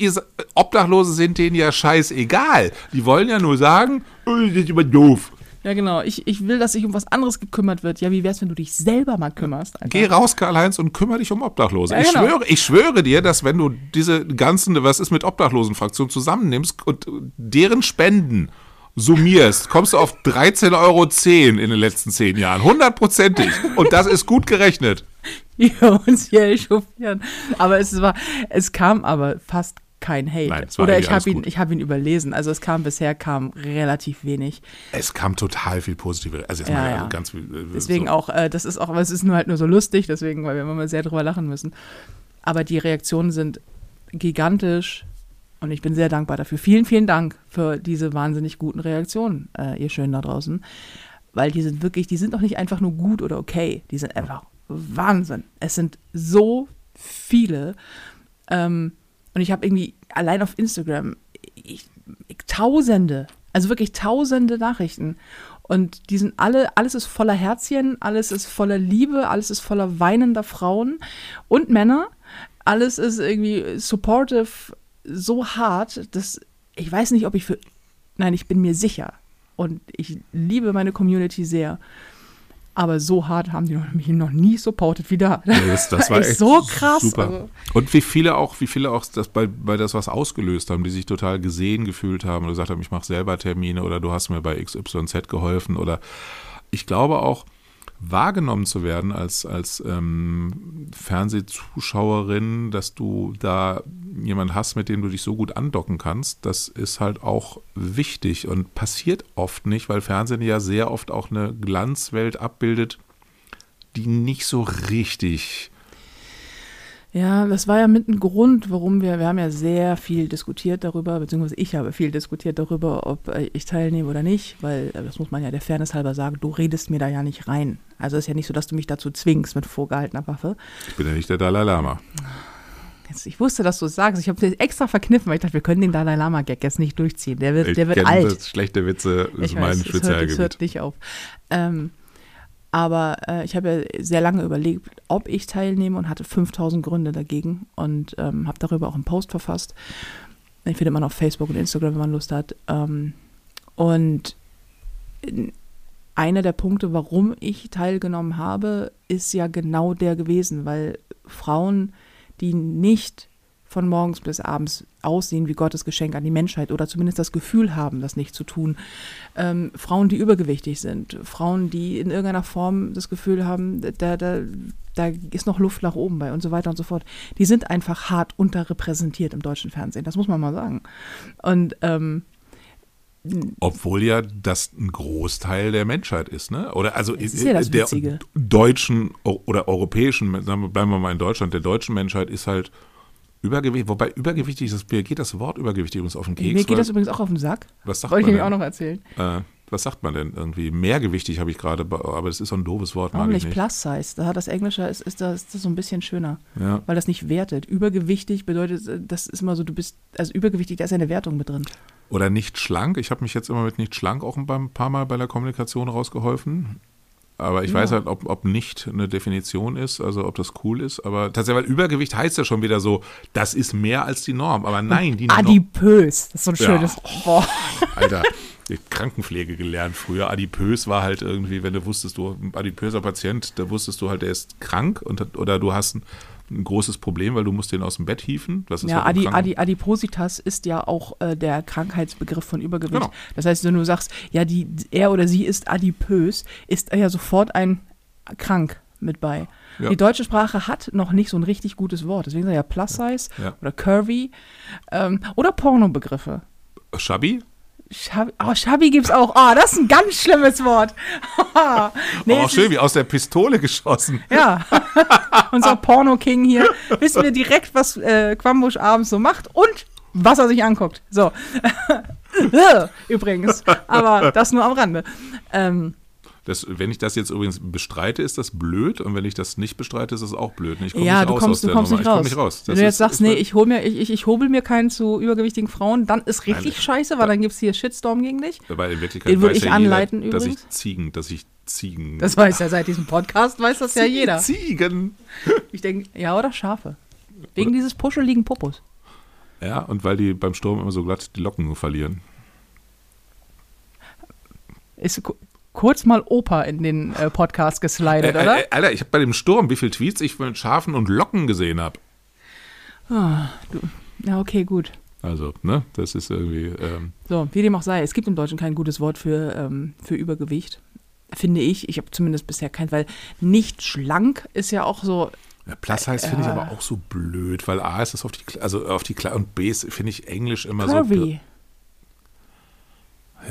Obdachlose sind denen ja scheißegal. Die wollen ja nur sagen, oh, das ist immer doof. Ja, genau. Ich, ich will, dass sich um was anderes gekümmert wird. Ja, wie wär's, wenn du dich selber mal kümmerst? Alter? Geh raus, Karl-Heinz, und kümmere dich um Obdachlose. Ja, ich, genau. schwöre, ich schwöre dir, dass wenn du diese ganzen, was ist mit Obdachlosenfraktion zusammennimmst und deren Spenden summierst, kommst du auf 13,10 Euro in den letzten zehn Jahren. Hundertprozentig. Und das ist gut gerechnet. <laughs> die uns hier echauffieren. Aber es war, es kam aber fast kein Hate. Nein, Oder ich habe ihn, ich habe ihn überlesen. Also es kam bisher kam relativ wenig. Es kam total viel positive, also jetzt Ja, mal ja. ganz viel. äh, Deswegen so. auch, äh, das ist auch, aber es ist nur halt nur so lustig, deswegen, weil wir immer sehr drüber lachen müssen. Aber die Reaktionen sind gigantisch und ich bin sehr dankbar dafür. Vielen, vielen Dank für diese wahnsinnig guten Reaktionen, äh, ihr Schönen da draußen. Weil die sind wirklich, die sind doch nicht einfach nur gut oder okay. Die sind einfach Wahnsinn. Es sind so viele. Ähm, und ich habe irgendwie allein auf Instagram ich, ich, tausende, also wirklich tausende Nachrichten. Und die sind alle, alles ist voller Herzchen, alles ist voller Liebe, alles ist voller weinender Frauen und Männer. Alles ist irgendwie supportive, so hart, dass ich weiß nicht, ob ich für, nein, ich bin mir sicher. Und ich liebe meine Community sehr. Aber so hart haben die mich noch nie supportet wie da. Das, das <laughs> war Echt so krass, Super. also. Und wie viele auch, wie viele auch das bei, bei das was ausgelöst haben, die sich total gesehen gefühlt haben oder gesagt haben, ich mache selber Termine oder du hast mir bei XYZ geholfen oder ich glaube auch wahrgenommen zu werden als, als ähm, Fernsehzuschauerin, dass du da jemand hast, mit dem du dich so gut andocken kannst, das ist halt auch wichtig und passiert oft nicht, weil Fernsehen ja sehr oft auch eine Glanzwelt abbildet, die nicht so richtig Ja, das war ja mit ein Grund, warum wir, wir haben ja sehr viel diskutiert darüber, beziehungsweise ich habe viel diskutiert darüber, ob äh, ich teilnehme oder nicht, weil, äh, das muss man ja der Fairness halber sagen, du redest mir da ja nicht rein. Also es ist ja nicht so, dass du mich dazu zwingst mit vorgehaltener Waffe. Ich bin ja nicht der Dalai Lama. Jetzt, ich wusste, dass du es sagst. Ich habe es extra verkniffen, weil ich dachte, wir können den Dalai Lama-Gag jetzt nicht durchziehen. Der wird, Ich der wird alt. Das schlechte Witze ist Ich mein weiß, es hört, es Spezialgebiet. hört nicht auf. Ähm, aber äh, ich habe ja sehr lange überlegt, ob ich teilnehme und hatte 5000 Gründe dagegen und ähm, habe darüber auch einen Post verfasst. Den findet man auf Facebook und Instagram, wenn man Lust hat. Ähm, und in- einer der Punkte, warum ich teilgenommen habe, ist ja genau der gewesen, weil Frauen, die nicht von morgens bis abends aussehen wie Gottes Geschenk an die Menschheit oder zumindest das Gefühl haben, das nicht zu tun. Ähm, Frauen, die übergewichtig sind, Frauen, die in irgendeiner Form das Gefühl haben, da, da, da ist noch Luft nach oben bei und so weiter und so fort. Die sind einfach hart unterrepräsentiert im deutschen Fernsehen, das muss man mal sagen. Und ähm, Obwohl ja das ein Großteil der Menschheit ist, ne? Oder also Das ist ja das der Witzige. deutschen oder europäischen, bleiben wir mal in Deutschland, der deutschen Menschheit ist halt Übergewicht, wobei übergewichtig, das, mir geht das Wort übergewichtig uns auf den Keks. mir geht weil- das übrigens auch auf den Sack. was sagt Wollte ich man nämlich denn? auch noch erzählen. Äh, was sagt man denn irgendwie? Mehrgewichtig habe ich gerade, aber das ist so ein doofes Wort, Warum ich nicht nicht. Plus Size? Da hat das Englische ist, ist, das, ist das so ein bisschen schöner, Ja. weil das nicht wertet. Übergewichtig bedeutet, äh, das ist immer so, du bist, also übergewichtig, da ist ja eine Wertung mit drin. Oder nicht schlank. Ich habe mich jetzt immer mit nicht schlank auch ein paar Mal bei der Kommunikation rausgeholfen. Aber ich Ja. weiß halt, ob, ob nicht eine Definition ist, also ob das cool ist. Aber tatsächlich, weil Übergewicht heißt ja schon wieder so, das ist mehr als die Norm. Aber nein, die Norm. Adipös, das ist so ein Ja. schönes. Boah. <laughs> Alter, ich hab Krankenpflege gelernt früher. Adipös war halt irgendwie, wenn du wusstest, du ein adipöser Patient, da wusstest du halt, der ist krank und, oder du hast ein, ein großes Problem, weil du musst den aus dem Bett hieven. Das ist Ja, halt Adi, Adi, Adipositas ist ja auch äh, der Krankheitsbegriff von Übergewicht. Genau. Das heißt, wenn du sagst, ja, die, er oder sie ist adipös, ist er ja sofort ein krank mit bei. Ja. Die deutsche Sprache hat noch nicht so ein richtig gutes Wort. Deswegen ich ja Plus Size Ja. oder Curvy ähm, oder Pornobegriffe. Schabi? Schabi, oh, Schabi gibt's auch. Oh, das ist ein ganz schlimmes Wort. <laughs> nee, oh, es schön, ist- wie aus der Pistole geschossen. Ja, <laughs> unser Porno-King hier. Wissen wir direkt, was äh, Quambusch abends so macht und was er sich anguckt. So. <laughs> Übrigens. Aber das nur am Rande. Ähm, Das, wenn ich das jetzt übrigens bestreite, ist das blöd und wenn ich das nicht bestreite, ist das auch blöd. Ich komm Ja, nicht du raus kommst, aus du kommst nicht Ich komm raus. nicht raus. Wenn du jetzt ist- sagst, ist nee, ich hol mir, ich, ich, ich hobel mir keinen zu übergewichtigen Frauen, dann ist richtig Nein. scheiße, weil dann gibt es hier Shitstorm gegen dich. Weil in Wirklichkeit Den würde ich ja anleiten jeder, dass ich übrigens. Ziegen, dass ich Ziegen. Das weiß ja seit diesem Podcast, weiß das ja jeder. Ziegen. <laughs> Ich denke, ja, oder Schafe. Wegen dieses puscheligen Popos. Ja, und weil die beim Sturm immer so glatt die Locken verlieren. Ist kurz mal Opa in den äh, Podcast geslidet, Äh, oder? äh, Alter, ich habe bei dem Sturm, wie viele Tweets ich von Schafen und Locken gesehen habe. Ja, okay, gut. Also, ne, das ist irgendwie. Ähm, So, wie dem auch sei, es gibt im Deutschen kein gutes Wort für, ähm, für Übergewicht. Finde ich. Ich habe zumindest bisher kein, weil nicht schlank ist ja auch so. ja, Plus heißt finde ich aber auch so blöd, weil A ist das auf die, also auf die und B ist, finde ich Englisch immer Curvy. so.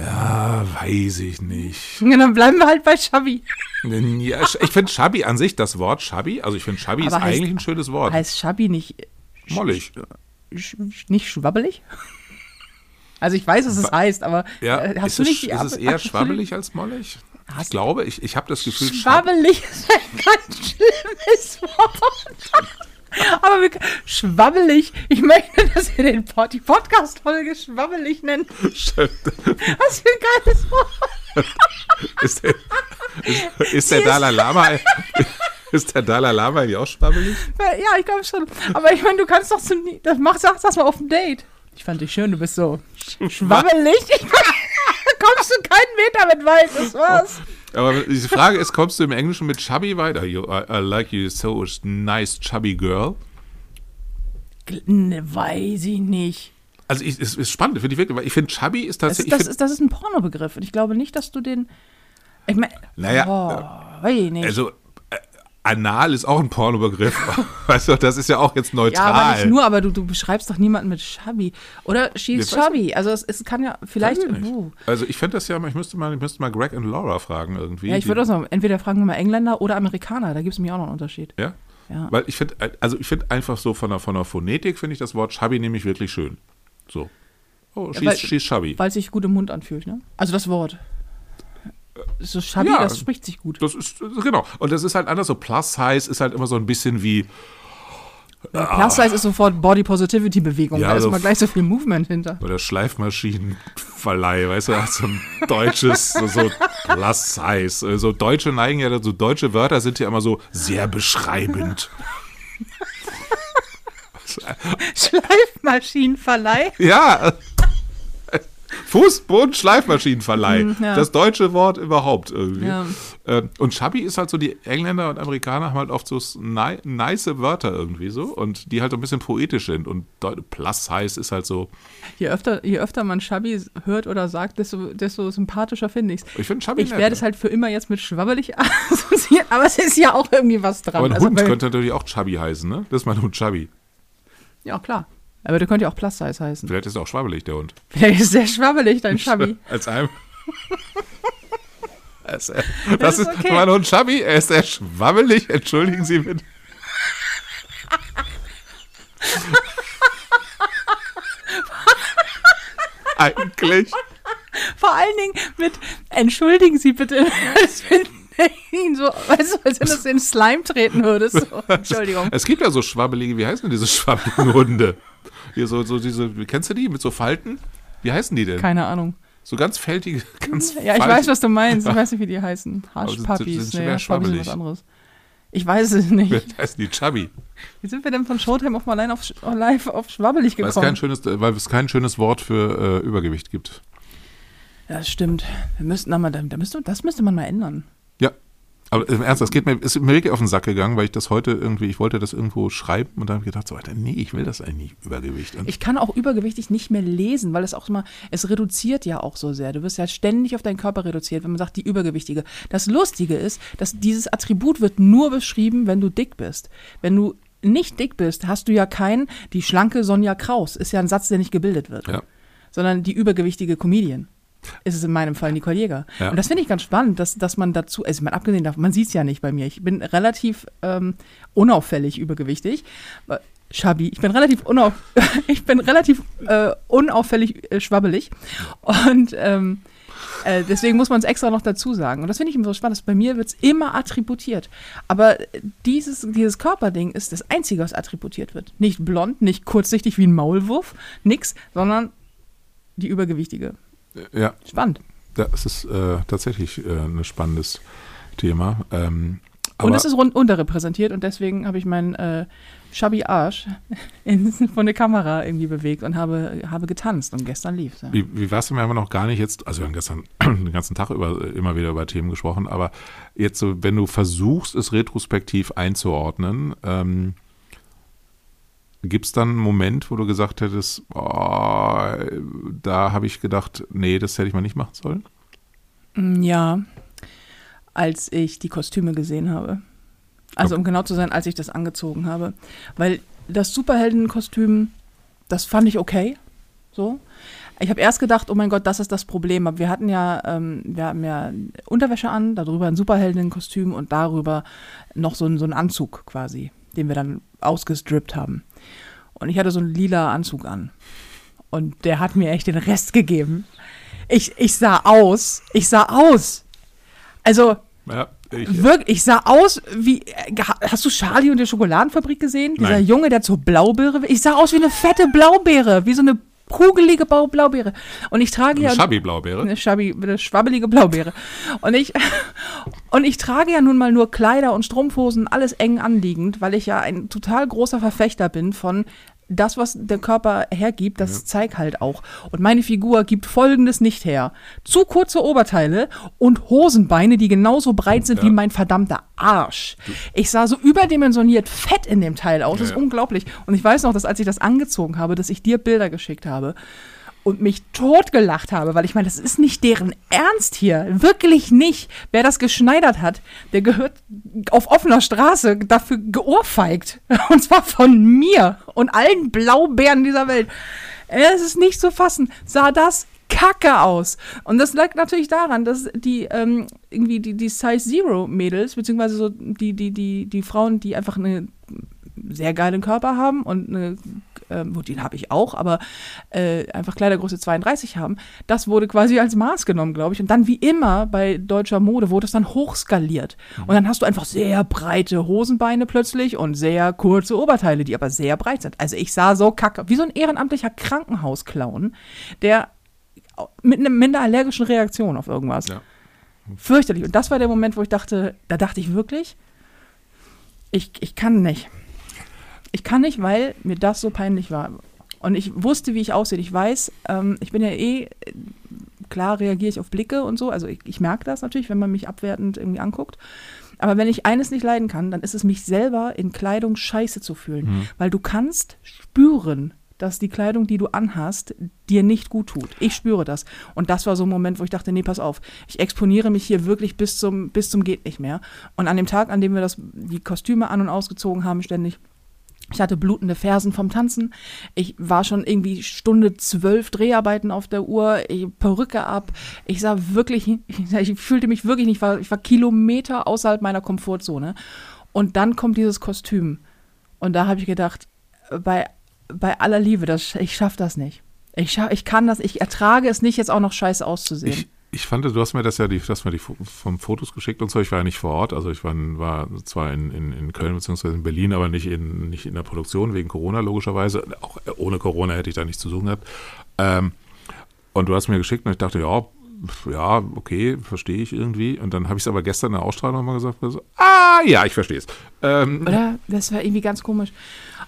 Ja, weiß ich nicht. <laughs> Ja, dann bleiben wir halt bei Chubby. Ja, ich finde Chubby an sich, das Wort Chubby, also ich finde Chubby ist heißt- eigentlich ein schönes Wort. Heißt Chubby nicht, Mollig. sch, nicht schwabbelig? Also ich weiß, was es heißt, aber Ja, äh, hast ist, du nicht die ist es eher Ab- schwabbelig als mollig? Ich glaube, ich, ich habe das Gefühl, Schwab Schwabbelig ist ein ganz schlimmes Wort. Aber wir, schwabbelig, ich möchte, dass wir den Pod, die Podcast-Folge schwabbelig nennen. Was für ein geiles Wort. ist der, ist, ist der Dalai Lama, ist der Dalai Lama eigentlich auch schwabbelig? Ja, ich glaube schon. Aber ich meine, du kannst doch so nie, das mach, sag das mal auf dem Date. Ich fand dich schön, du bist so schwabbelig. Ich <laughs> kommst du keinen Meter mit weit, das war's. Aber die Frage ist, kommst du im Englischen mit chubby weiter? You, I, I like you so nice chubby girl. Ne, weiß ich nicht. Also ich, es ist spannend, finde ich wirklich, weil ich finde chubby ist Das, tatsächlich, das, find, ist, das ist ein Pornobegriff und ich glaube nicht, dass du den. Ich meine, Naja, oh, weiß ich nicht. also äh, anal ist auch ein Pornobegriff. <laughs> weißt du, das ist ja auch jetzt neutral. ja, aber nicht nur, aber du, du beschreibst doch niemanden mit Chubby. Oder she's weiß chubby. Also es, es kann ja vielleicht. Ich. Uh. Also ich fände das ja, ich müsste mal, ich müsste mal Greg und Laura fragen irgendwie. Ja, ich würde auch sagen, entweder fragen wir mal Engländer oder Amerikaner. Da gibt es nämlich auch noch einen Unterschied. Ja? Ja. Weil ich finde, also ich finde einfach so von der, von der Phonetik finde ich das Wort chubby nämlich wirklich schön. So. Oh, she's, weil- she's chubby. Weil es sich gut im Mund anfühlt, ne? Also das Wort. So chubby, Ja. das spricht sich gut. Das ist, genau. Und das ist halt anders. So Plus Size ist halt immer so ein bisschen wie, Plus Size ist sofort Body Positivity Bewegung. Ja, da ist also- immer gleich so viel Movement hinter. oder Schleifmaschinenverleih, weißt du, so ein deutsches, <laughs> so, so Plus Size. So Deutsche neigen ja dazu, deutsche Wörter sind ja immer so sehr beschreibend. <laughs> Schleifmaschinenverleih. Ja. Fußboden Schleifmaschinenverleih. ja. Das deutsche Wort überhaupt irgendwie. Ja. Äh, Und Chubby ist halt so, die Engländer und Amerikaner haben halt oft so ni nice Wörter irgendwie so und die halt so ein bisschen poetisch sind. Und Plus Size ist halt so, Je öfter, je öfter man Chubby hört oder sagt, desto, desto sympathischer finde ich es. ich finde Chubby Ich werde es halt für immer jetzt mit schwabbelig <laughs> assoziieren, aber es ist ja auch irgendwie was dran. Aber ein Also Hund könnte natürlich auch Chubby heißen, ne? Das ist mein Hund Chubby. Ja, klar. Aber der könnte ja auch Plus Size heißen. Vielleicht ist er auch schwabbelig, der Hund. <laughs> Vielleicht ist sehr schwabbelig, dein <laughs> Chubby. Als einem. <laughs> Das, das ist ist okay. mein Hund Chubby, er ist sehr schwabbelig, entschuldigen Sie bitte. Eigentlich. Vor allen Dingen mit, entschuldigen Sie bitte, als wenn ihn so, weißt du, als wenn du in Slime treten würdest. So, Entschuldigung. Es gibt ja so schwabbelige, wie heißen denn diese schwabbeligen Hunde? Hier so, so diese, kennst du die mit so Falten? Wie heißen die denn? Keine Ahnung. So ganz fältige, <laughs> ganz Ja, ich weiß, was du meinst. Ich weiß nicht, wie die heißen. <laughs> Sie sind- Nee, sind schwabbelig. was anderes. Ich weiß es nicht. Wie <laughs> heißen die Chubby? Wie sind wir denn von Showtime auf mal allein auf, Sch- live auf schwabbelig Weil es, kein gekommen? schönes, weil es kein schönes Wort für äh, Übergewicht gibt. Ja, das stimmt. Wir müssten, da mal, da müsste, das müsste man mal ändern. Ja. Aber im Ernst, das geht mir, ist mir wirklich auf den Sack gegangen, weil ich das heute irgendwie, ich wollte das irgendwo schreiben und dann habe ich gedacht, so, Alter, nee, ich will das eigentlich nicht, Übergewicht. Und Ich kann auch übergewichtig nicht mehr lesen, weil es auch immer, es reduziert ja auch so sehr. Du wirst ja ständig auf deinen Körper reduziert, wenn man sagt, die Übergewichtige. Das Lustige ist, dass dieses Attribut wird nur beschrieben, wenn du dick bist. Wenn du nicht dick bist, hast du ja keinen, die schlanke Sonja Kraus, ist ja ein Satz, der nicht gebildet wird. Ja. Sondern die übergewichtige Comedian. Ist es in meinem Fall Nicole Jäger. Ja. Und das finde ich ganz spannend, dass, dass man dazu, also man abgesehen davon, man sieht es ja nicht bei mir. Ich bin relativ ähm, unauffällig übergewichtig. Äh, Schabi, ich bin relativ, unauf, <laughs> ich bin relativ äh, unauffällig äh, schwabbelig. Und ähm, Äh, deswegen muss man es extra noch dazu sagen. Und das finde ich immer so spannend. Bei mir wird es immer attributiert. Aber dieses, dieses Körperding ist das Einzige, was attributiert wird. Nicht blond, nicht kurzsichtig wie ein Maulwurf, nix, sondern die Übergewichtige. Ja. Spannend. Das ist äh, tatsächlich äh, ein spannendes Thema. Ähm, und es ist rund unterrepräsentiert und deswegen habe ich meinen äh, Shabby Arsch <laughs> in, von der Kamera irgendwie bewegt und habe, habe getanzt und gestern lief ja. Wie, wie war es denn? Wir haben noch gar nicht jetzt, also wir haben gestern <clears throat> den ganzen Tag über, immer wieder über Themen gesprochen, aber jetzt so, wenn du versuchst, es retrospektiv einzuordnen, ähm, Gibt es dann einen Moment, wo du gesagt hättest, oh, da habe ich gedacht, nee, das hätte ich mal nicht machen sollen? Mm, ja, als ich die Kostüme gesehen habe. Also um genau zu sein, als ich das angezogen habe. Weil das Superheldenkostüm, das fand ich okay. So. Ich habe erst gedacht, oh mein Gott, das ist das Problem. Aber wir hatten ja, ähm, wir haben ja Unterwäsche an, darüber ein Superheldenkostüm und darüber noch so, so einen Anzug quasi, den wir dann ausgestrippt haben. Und ich hatte so einen lila Anzug an. Und der hat mir echt den Rest gegeben. Ich, ich sah aus. Ich sah aus. Also, ja, ich, wirklich, ich sah aus wie. Hast du Charlie und die Schokoladenfabrik gesehen? Dieser Nein. Junge, der zur Blaubeere. Ich sah aus wie eine fette Blaubeere, wie so eine kugelige Blaubeere. Und ich trage eine ja. Schabbi-Blaubeere. Eine Schabbi, eine schwabbelige Blaubeere. Und ich, <laughs> und ich trage ja nun mal nur Kleider und Strumpfhosen, alles eng anliegend, weil ich ja ein total großer Verfechter bin von das, was der Körper hergibt, das ja. zeigt halt auch. Und meine Figur gibt folgendes nicht her. Zu kurze Oberteile und Hosenbeine, die genauso breit sind ja. wie mein verdammter Arsch. Ich sah so überdimensioniert fett in dem Teil aus. Das ist unglaublich. Und ich weiß noch, dass als ich das angezogen habe, dass ich dir Bilder geschickt habe und mich totgelacht habe, weil ich meine, das ist nicht deren Ernst hier. Wirklich nicht. Wer das geschneidert hat, der gehört auf offener Straße dafür geohrfeigt. <laughs> Und zwar von mir und allen Blaubeeren dieser Welt. Es ist nicht zu fassen. Sah das kacke aus. Und das lag natürlich daran, dass die ähm, irgendwie die, die Size Zero Mädels, beziehungsweise so die, die, die, die Frauen, die einfach einen sehr geilen Körper haben und eine ähm, den habe ich auch, aber äh, einfach Kleidergröße 32 haben, das wurde quasi als Maß genommen, glaube ich. Und dann wie immer bei deutscher Mode wurde es dann hochskaliert. Mhm. Und dann hast du einfach sehr breite Hosenbeine plötzlich und sehr kurze Oberteile, die aber sehr breit sind. Also ich sah so kacke, wie so ein ehrenamtlicher Krankenhausclown, der mit einer minder allergischen Reaktion auf irgendwas. Ja. Fürchterlich. Und das war der Moment, wo ich dachte, da dachte ich wirklich, ich, ich kann nicht. Ich kann nicht, weil mir das so peinlich war. Und ich wusste, wie ich aussehe. Ich weiß, ähm, ich bin ja eh, klar reagiere ich auf Blicke und so. Also ich, ich merke das natürlich, wenn man mich abwertend irgendwie anguckt. Aber wenn ich eines nicht leiden kann, dann ist es mich selber in Kleidung scheiße zu fühlen. Mhm. Weil du kannst spüren, dass die Kleidung, die du anhast, dir nicht gut tut. Ich spüre das. Und das war so ein Moment, wo ich dachte, nee, pass auf, ich exponiere mich hier wirklich bis zum, bis zum geht nicht mehr. Und an dem Tag, an dem wir das, die Kostüme an und ausgezogen haben, ständig, ich hatte blutende Fersen vom Tanzen. Ich war schon irgendwie Stunde zwölf Dreharbeiten auf der Uhr. Ich Perücke ab. Ich sah wirklich, <laughs> ich, fühlte mich wirklich nicht, ich war, Kilometer außerhalb meiner Komfortzone. Und dann kommt dieses Kostüm. Und da habe ich gedacht, bei, bei aller Liebe, das, ich schaffe das nicht. Ich, schaff, ich kann das, ich ertrage es nicht, jetzt auch noch scheiße auszusehen. Ich, ich fand, du hast mir das ja die, hast mir die vom Fotos geschickt und so. Ich war ja nicht vor Ort. Also ich war, war zwar in, in, in Köln bzw. in Berlin, aber nicht in, nicht in der Produktion wegen Corona logischerweise. Auch ohne Corona hätte ich da nichts zu suchen gehabt. Ähm, und du hast mir geschickt und ich dachte, ja, ja, okay, verstehe ich irgendwie. Und dann habe ich es aber gestern in der Ausstrahlung nochmal gesagt, so, ah, ja, ich verstehe es. Ähm, Oder? Das war irgendwie ganz komisch.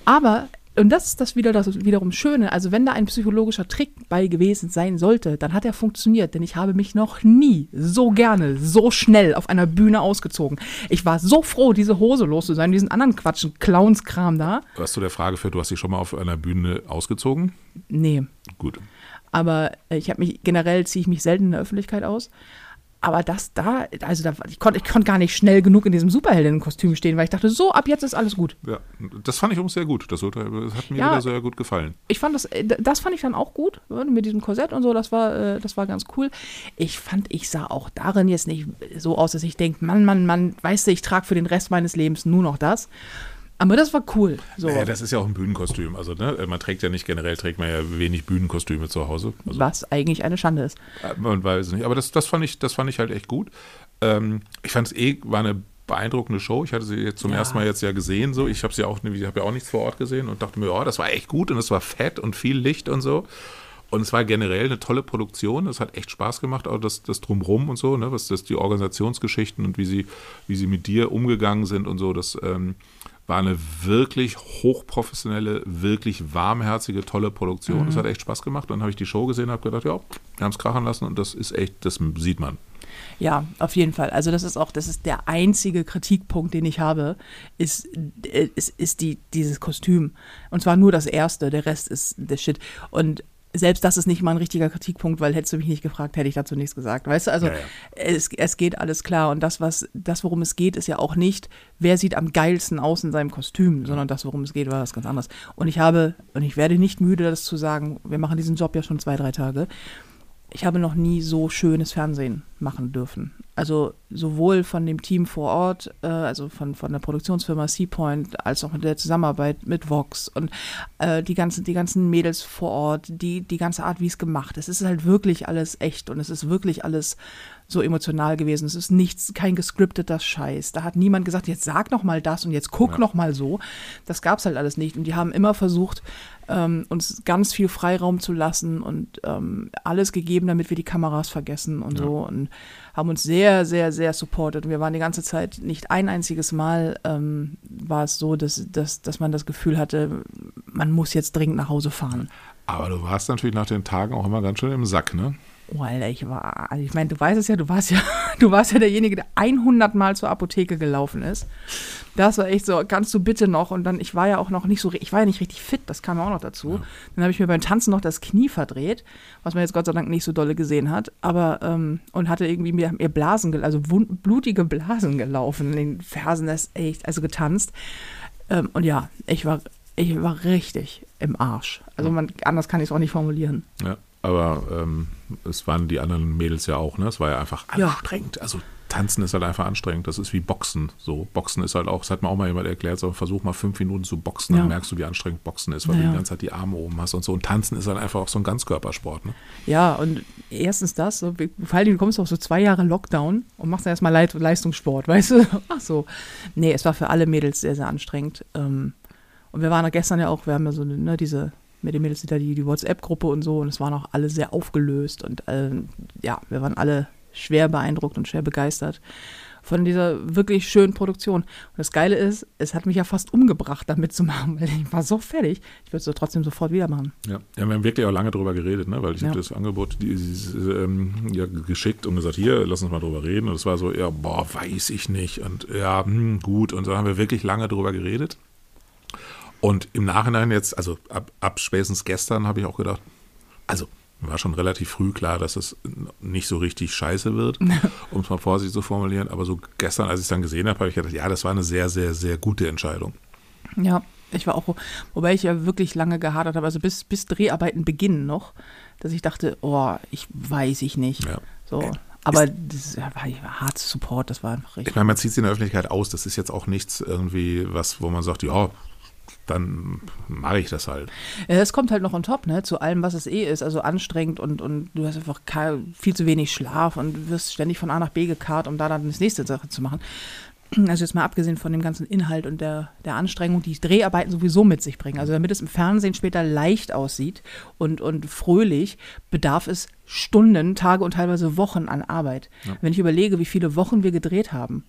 Aber und das ist das wieder das wiederum Schöne. Also wenn da ein psychologischer Trick bei gewesen sein sollte, dann hat er funktioniert, denn ich habe mich noch nie so gerne, so schnell auf einer Bühne ausgezogen. Ich war so froh, diese Hose los zu sein, diesen anderen Quatschen, Clownskram da. Hast du der Frage für, du hast dich schon mal auf einer Bühne ausgezogen? Nee. Gut. Aber ich habe mich generell ziehe ich mich selten in der Öffentlichkeit aus. Aber das da, also da, ich konnte ich konnt gar nicht schnell genug in diesem Superheldenkostüm stehen, weil ich dachte, so, ab jetzt ist alles gut. Ja, das fand ich auch sehr gut. Das, hat mir ja, wieder sehr gut gefallen. Ich fand das, äh, das fand ich dann auch gut, mit diesem Korsett und so, das war, äh, das war ganz cool. Ich fand, ich sah auch darin jetzt nicht so aus, dass ich denke, Mann, Mann, Mann, weißt du, ich trage für den Rest meines Lebens nur noch das. Aber das war cool. So. Naja, das ist ja auch ein Bühnenkostüm. Also, ne, man trägt ja nicht, generell trägt man ja wenig Bühnenkostüme zu Hause. Also, was eigentlich eine Schande ist. man weiß es nicht. Aber das, das, fand ich, das fand ich halt echt gut. Ähm, ich fand es eh, war eine beeindruckende Show. Ich hatte sie jetzt zum Ja. ersten Mal jetzt ja gesehen. So. Ich habe sie auch, ich habe ja auch nichts vor Ort gesehen und dachte mir, oh, das war echt gut und es war fett und viel Licht und so. Und es war generell eine tolle Produktion. Es hat echt Spaß gemacht, auch das, das Drumrum und so, ne? was das die Organisationsgeschichten und wie sie, wie sie mit dir umgegangen sind und so. Das ähm, war eine wirklich hochprofessionelle, wirklich warmherzige, tolle Produktion. Es hat echt Spaß gemacht. Dann habe ich die Show gesehen und habe gedacht, ja, wir haben es krachen lassen und das ist echt, das sieht man. Ja, auf jeden Fall. Also das ist auch, das ist der einzige Kritikpunkt, den ich habe, ist, äh, ist, ist die, dieses Kostüm. Und zwar nur das erste, der Rest ist der Shit. Und selbst das ist nicht mal ein richtiger Kritikpunkt, weil hättest du mich nicht gefragt, hätte ich dazu nichts gesagt. Weißt du, also Ja, ja. Es, es geht alles klar. Und das, was, das, worum es geht, ist ja auch nicht, wer sieht am geilsten aus in seinem Kostüm, sondern das, worum es geht, war was ganz anderes. Und ich habe, und ich werde nicht müde, das zu sagen, wir machen diesen Job ja schon zwei, drei Tage ich habe noch nie so schönes Fernsehen machen dürfen. Also sowohl von dem Team vor Ort, äh, also von, von der Produktionsfirma Seapoint, als auch mit der Zusammenarbeit mit Vox und äh, die, ganzen, die ganzen Mädels vor Ort, die, die ganze Art, wie es gemacht ist. Es ist halt wirklich alles echt und es ist wirklich alles so emotional gewesen. Es ist nichts, kein gescripteter Scheiß. Da hat niemand gesagt, jetzt sag noch mal das und jetzt guck Ja. noch mal so. Das gab's halt alles nicht. Und die haben immer versucht, ähm, uns ganz viel Freiraum zu lassen und ähm, alles gegeben, damit wir die Kameras vergessen und Ja. so und haben uns sehr, sehr, sehr supportet. Und wir waren die ganze Zeit, nicht ein einziges Mal ähm, war es so, dass, dass, dass man das Gefühl hatte, man muss jetzt dringend nach Hause fahren. Aber du warst natürlich nach den Tagen auch immer ganz schön im Sack, ne? Oh, Alter, ich war, also ich meine, du weißt es ja, du warst ja, <laughs> du warst ja derjenige, der 100 Mal zur Apotheke gelaufen ist. Das war echt so, kannst du bitte noch? Und dann, ich war ja auch noch nicht so, ich war ja nicht richtig fit, das kam ja auch noch dazu. Dann habe ich mir beim Tanzen noch das Knie verdreht, was man jetzt Gott sei Dank nicht so dolle gesehen hat, aber, ähm, und hatte irgendwie mir, mir Blasen, also blutige Blasen gelaufen in den Fersen, das echt, also getanzt. Ähm, und ja, ich war, ich war richtig im Arsch. Also man, anders kann ich es auch nicht formulieren. Ja. Aber ähm, es waren die anderen Mädels ja auch, ne? Es war ja einfach Ja. anstrengend. Also tanzen ist halt einfach anstrengend. Das ist wie Boxen. So, Boxen ist halt auch, das hat mir auch mal jemand erklärt, so versuch mal fünf Minuten zu boxen, dann Ja. merkst du, wie anstrengend Boxen ist, weil Ja, du ja. die ganze Zeit die Arme oben hast und so. Und tanzen ist halt einfach auch so ein Ganzkörpersport, ne? Ja, und erstens das, so, vor allem du kommst auf so zwei Jahre Lockdown und machst dann erstmal Leit Leistungssport, <laughs> weißt du? Ach so. Nee, es war für alle Mädels sehr, sehr anstrengend. Ähm, und wir waren ja gestern ja auch, wir haben ja so ne, diese, mit den Mädels da die, die WhatsApp-Gruppe und so und es waren auch alle sehr aufgelöst und ähm, ja, wir waren alle schwer beeindruckt und schwer begeistert von dieser wirklich schönen Produktion. Und das Geile ist, es hat mich ja fast umgebracht, damit zu machen, weil ich war so fertig. Ich würde es doch trotzdem sofort wieder machen. Ja. ja, wir haben wirklich auch lange drüber geredet, ne? weil ich Ja. habe das Angebot die, dieses, ähm, ja, geschickt und gesagt, hier, lass uns mal drüber reden. Und es war so, ja, boah, weiß ich nicht. Und ja, hm, gut. Und dann haben wir wirklich lange drüber geredet. Und im Nachhinein jetzt, also ab, ab spätestens gestern habe ich auch gedacht, also war schon relativ früh klar, dass es nicht so richtig scheiße wird, <laughs> um es mal vorsichtig zu formulieren. Aber so gestern, als ich es dann gesehen habe, habe ich gedacht, ja, das war eine sehr, sehr, sehr gute Entscheidung. Ja, ich war auch, wobei ich ja wirklich lange gehadert habe, also bis, bis Dreharbeiten beginnen noch, dass ich dachte, oh, ich weiß ich nicht. Ja. So. Aber das war hart Support, das war einfach richtig. Ich meine, man zieht es in der Öffentlichkeit aus. Das ist jetzt auch nichts irgendwie, was, wo man sagt, ja, dann mache ich das halt. Ja, Es kommt halt noch on top, ne, zu allem, was es eh ist. Also anstrengend und, und du hast einfach viel zu wenig Schlaf und wirst ständig von A nach B gekarrt, um da dann das nächste Sache zu machen. Also jetzt mal abgesehen von dem ganzen Inhalt und der, der Anstrengung, die Dreharbeiten sowieso mit sich bringen. Also damit es im Fernsehen später leicht aussieht und, und fröhlich, bedarf es Stunden, Tage und teilweise Wochen an Arbeit. Wenn ich überlege, wie viele Wochen wir gedreht haben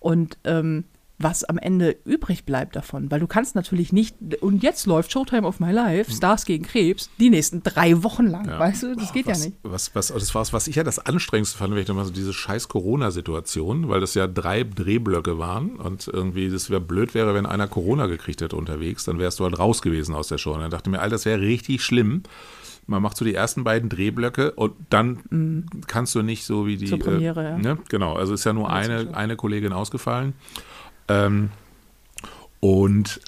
und ähm, was am Ende übrig bleibt davon. Weil du kannst natürlich nicht, und jetzt läuft Showtime of My Life, Stars gegen Krebs, die nächsten drei Wochen lang, Ja. weißt du? Das Boah, geht was, ja nicht. Was, was, das war was ich ja das Anstrengendste fand, wenn ich mal so diese scheiß Corona-Situation, weil das ja drei Drehblöcke waren und irgendwie das wäre blöd wäre, wenn einer Corona gekriegt hätte unterwegs, dann wärst du halt raus gewesen aus der Show. Und dann dachte ich mir, Alter, das wäre richtig schlimm. Man macht so die ersten beiden Drehblöcke und dann kannst du nicht so wie die. Mhm. Zur Premiere, äh, ja. ne? Genau, also ist ja nur Ja, eine, eine Kollegin ausgefallen. Ähm, und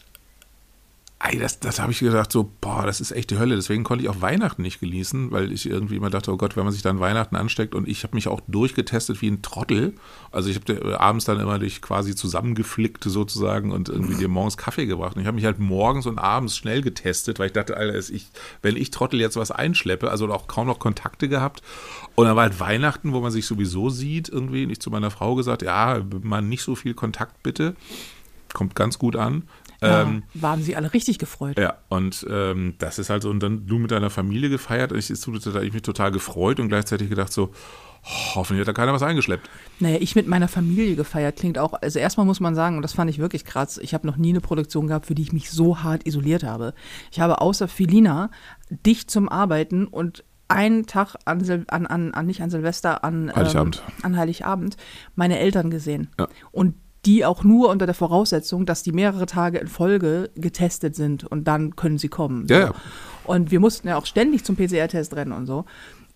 Ey, das, das habe ich gedacht, so, boah, das ist echt die Hölle. Deswegen konnte ich auch Weihnachten nicht genießen, weil ich irgendwie immer dachte, oh Gott, wenn man sich dann Weihnachten ansteckt und ich habe mich auch durchgetestet wie ein Trottel. Also ich habe abends dann immer dich quasi zusammengeflickt sozusagen und irgendwie dir morgens Kaffee gebracht. Und ich habe mich halt morgens und abends schnell getestet, weil ich dachte, Alter, ich, wenn ich Trottel jetzt was einschleppe, also auch kaum noch Kontakte gehabt. Und dann war halt Weihnachten, wo man sich sowieso sieht irgendwie. Und ich zu meiner Frau gesagt, ja, mal nicht so viel Kontakt bitte. Kommt ganz gut an. Ja, ähm, waren sie alle richtig gefreut. Ja, und ähm, das ist halt so, und dann du mit deiner Familie gefeiert. Ich, ich, ich mich total gefreut und gleichzeitig gedacht so, oh, hoffentlich hat da keiner was eingeschleppt. Naja, ich mit meiner Familie gefeiert klingt auch, also erstmal muss man sagen, und das fand ich wirklich krass, ich habe noch nie eine Produktion gehabt, für die ich mich so hart isoliert habe. Ich habe außer Filina dich zum Arbeiten und einen Tag an, an, an, an nicht an Silvester, an Heiligabend. Ähm, an Heiligabend meine Eltern gesehen. Ja. Und die auch nur unter der Voraussetzung, dass die mehrere Tage in Folge getestet sind und dann können sie kommen. Ja, ja. Und wir mussten ja auch ständig zum PCR-Test rennen und so.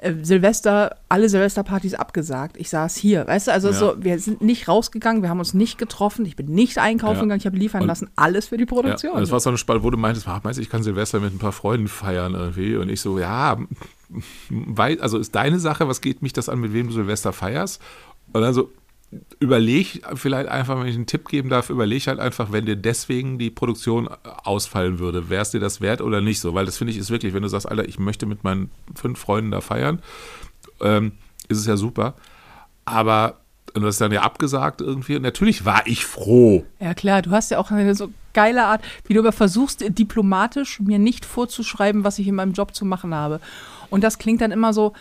Äh, Silvester, alle Silvesterpartys abgesagt. Ich saß hier, weißt du, also ja. so, wir sind nicht rausgegangen, wir haben uns nicht getroffen, ich bin nicht einkaufen ja. gegangen, ich habe liefern und lassen, alles für die Produktion. Ja, das war so eine Spalte, wo du meintest, meinst ich kann Silvester mit ein paar Freunden feiern irgendwie und ich so, ja, <laughs> weil, also ist deine Sache, was geht mich das an, mit wem du Silvester feierst? Und dann so, überleg vielleicht einfach, wenn ich einen Tipp geben darf, überleg halt einfach, wenn dir deswegen die Produktion ausfallen würde, wäre es dir das wert oder nicht so? Weil das finde ich ist wirklich, wenn du sagst, Alter, ich möchte mit meinen fünf Freunden da feiern, ähm, ist es ja super. Aber du hast dann ja abgesagt irgendwie. Und natürlich war ich froh. Ja, klar, du hast ja auch eine so geile Art, wie du aber versuchst, diplomatisch mir nicht vorzuschreiben, was ich in meinem Job zu machen habe. Und das klingt dann immer so,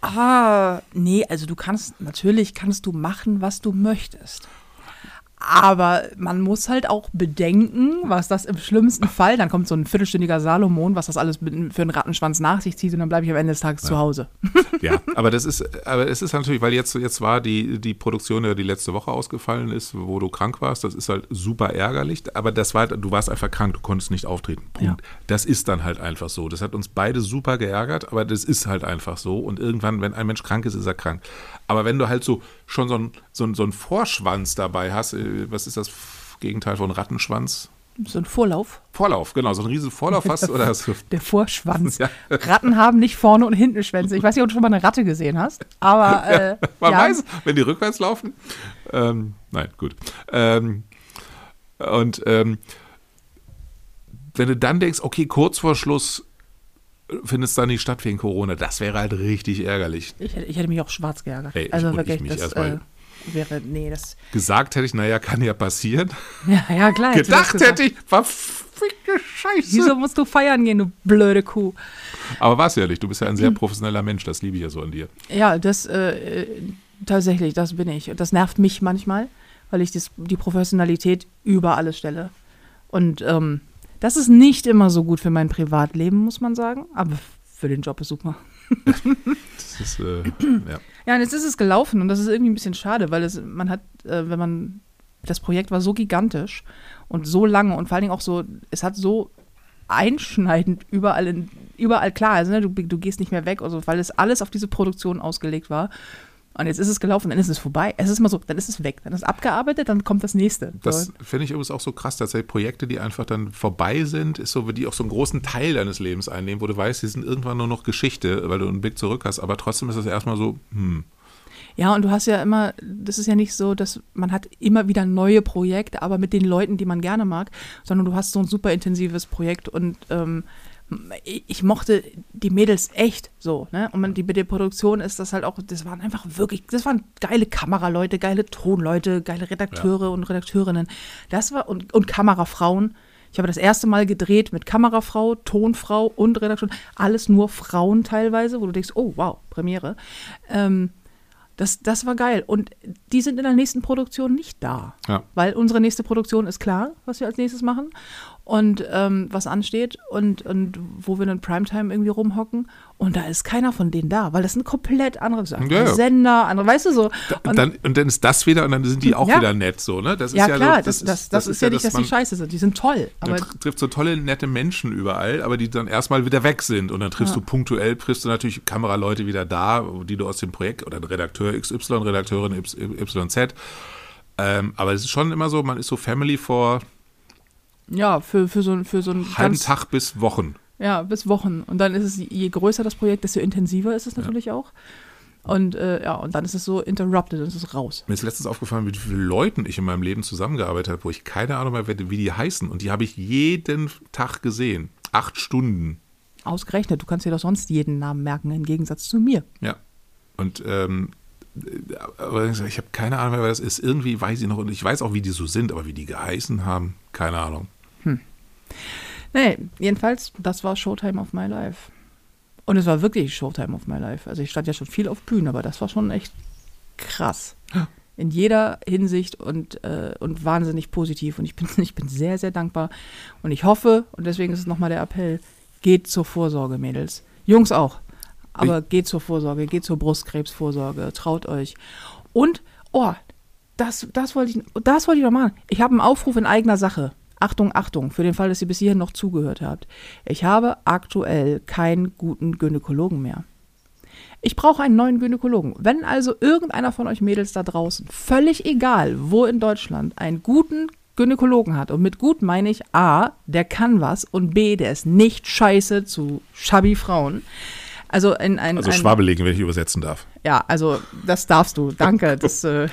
Ah, nee, also du kannst, natürlich kannst du machen, was du möchtest. Aber man muss halt auch bedenken, was das im schlimmsten Fall, dann kommt so ein viertelstündiger Salomon, was das alles für einen Rattenschwanz nach sich zieht und dann bleibe ich am Ende des Tages ja. zu Hause. <laughs> Ja, aber das ist, aber es ist natürlich, weil jetzt, jetzt war die, die Produktion, die letzte Woche ausgefallen ist, wo du krank warst, das ist halt super ärgerlich, aber das war, du warst einfach krank, du konntest nicht auftreten. Punkt. Ja. Das ist dann halt einfach so. Das hat uns beide super geärgert, aber das ist halt einfach so und irgendwann, wenn ein Mensch krank ist, ist er krank. Aber wenn du halt so schon so ein, so ein, so ein Vorschwanz dabei hast, äh, was ist das Gegenteil von Rattenschwanz? So ein Vorlauf. Vorlauf, genau, so ein riesen Vorlauf hast. Oder hast <laughs> der Vorschwanz. <laughs> Ja. Ratten haben nicht vorne und hinten Schwänze. Ich weiß nicht, ob du schon mal eine Ratte gesehen hast, aber. <laughs> Äh, man ja. weiß, wenn die rückwärts laufen. Ähm, nein, gut. Ähm, und ähm, wenn du dann denkst, okay, kurz vor Schluss findet es dann nicht statt wegen Corona. Das wäre halt richtig ärgerlich. Ich, ich hätte mich auch schwarz geärgert. Hey, also ich, wirklich, ich das äh, wäre, nee, das. Gesagt hätte ich, naja, kann ja passieren. <laughs> Ja, ja, klar. Gedacht hätte ich, verfickte Scheiße. Wieso musst du feiern gehen, du blöde Kuh? Aber war es nicht. Du bist ja ein sehr professioneller Mensch. Das liebe ich ja so an dir. Ja, das, äh, tatsächlich, das bin ich. Und das nervt mich manchmal, weil ich das, die Professionalität über alles stelle. Und, ähm, das ist nicht immer so gut für mein Privatleben, muss man sagen, aber für den Job ist super. <laughs> das ist, äh, ja. Ja, und jetzt ist es gelaufen und das ist irgendwie ein bisschen schade, weil es, man hat, äh, wenn man, das Projekt war so gigantisch und so lange und vor allen Dingen auch so, es hat so einschneidend überall, in, überall klar, also ne, du, du gehst nicht mehr weg, also, weil es alles auf diese Produktion ausgelegt war. Und jetzt ist es gelaufen, dann ist es vorbei. Es ist mal so, dann ist es weg. Dann ist es abgearbeitet, dann kommt das nächste. Das finde ich übrigens auch so krass, dass Projekte, die einfach dann vorbei sind, ist so, die auch so einen großen Teil deines Lebens einnehmen, wo du weißt, die sind irgendwann nur noch Geschichte, weil du einen Blick zurück hast. Aber trotzdem ist es erstmal so, hm. Ja, und du hast ja immer, das ist ja nicht so, dass man hat immer wieder neue Projekte, aber mit den Leuten, die man gerne mag, sondern du hast so ein super intensives Projekt und ähm, ich mochte die Mädels echt so, ne? Und man, die, mit der Produktion ist das halt auch, das waren einfach wirklich, das waren geile Kameraleute, geile Tonleute, geile Redakteure ja. und Redakteurinnen. Das war, und, und Kamerafrauen. Ich habe das erste Mal gedreht mit Kamerafrau, Tonfrau und Redaktion. Alles nur Frauen teilweise, wo du denkst, oh wow, Premiere. Ähm, das, das war geil. Und die sind in der nächsten Produktion nicht da. Ja. Weil unsere nächste Produktion ist klar, was wir als nächstes machen und ähm, was ansteht und, und wo wir in Primetime irgendwie rumhocken. Und da ist keiner von denen da, weil das sind komplett andere Sachen. Ja, ja. Sender, andere, weißt du so. Und dann, und dann ist das wieder und dann sind die auch ja. wieder nett so, ne? Das ist ja, klar, so, das, das, das, das, ist ja nicht, dass die scheiße sind. Die sind toll. Aber trifft so tolle, nette Menschen überall, aber die dann erstmal wieder weg sind. Und dann triffst du punktuell, triffst du natürlich Kameraleute wieder da, die du aus dem Projekt oder Redakteur XY, Redakteurin YZ. Ähm, aber es ist schon immer so, man ist so Family vor Ja, für, für so, für so einen Halben Tag bis Wochen. Ja, bis Wochen. Und dann ist es, je größer das Projekt, desto intensiver ist es natürlich auch. Und äh, ja, und dann ist es so interrupted, dann ist es raus. Mir ist letztens aufgefallen, mit wie vielen Leuten ich in meinem Leben zusammengearbeitet habe, wo ich keine Ahnung mehr, wie die heißen. Und die habe ich jeden Tag gesehen. Acht Stunden. Ausgerechnet, du kannst dir doch sonst jeden Namen merken, im Gegensatz zu mir. Ja. Und ähm, aber ich habe keine Ahnung mehr, wer das ist. Irgendwie weiß ich noch, und ich weiß auch, wie die so sind, aber wie die geheißen haben, keine Ahnung. Nee, jedenfalls, das war Showtime of My Life. Und es war wirklich Showtime of My Life. Also ich stand ja schon viel auf Bühnen, aber das war schon echt krass. In jeder Hinsicht und, äh, und wahnsinnig positiv. Und ich bin, <laughs> ich bin sehr, sehr dankbar. Und ich hoffe, und deswegen ist es nochmal der Appell, geht zur Vorsorge, Mädels. Jungs auch. Aber geht zur Vorsorge, geht zur Brustkrebsvorsorge, traut euch. Und, oh, das, das wollte ich, das wollte ich noch machen. Ich habe einen Aufruf in eigener Sache. Achtung, Achtung, für den Fall, dass ihr bis hierhin noch zugehört habt. Ich habe aktuell keinen guten Gynäkologen mehr. Ich brauche einen neuen Gynäkologen. Wenn also irgendeiner von euch Mädels da draußen, völlig egal, wo in Deutschland, einen guten Gynäkologen hat, und mit gut meine ich A, der kann was und B, der ist nicht scheiße zu schabby Frauen. Also ein, ein, Also ein Schwabelegen, wenn ich übersetzen darf. ja, also das darfst du. Danke. Das, äh,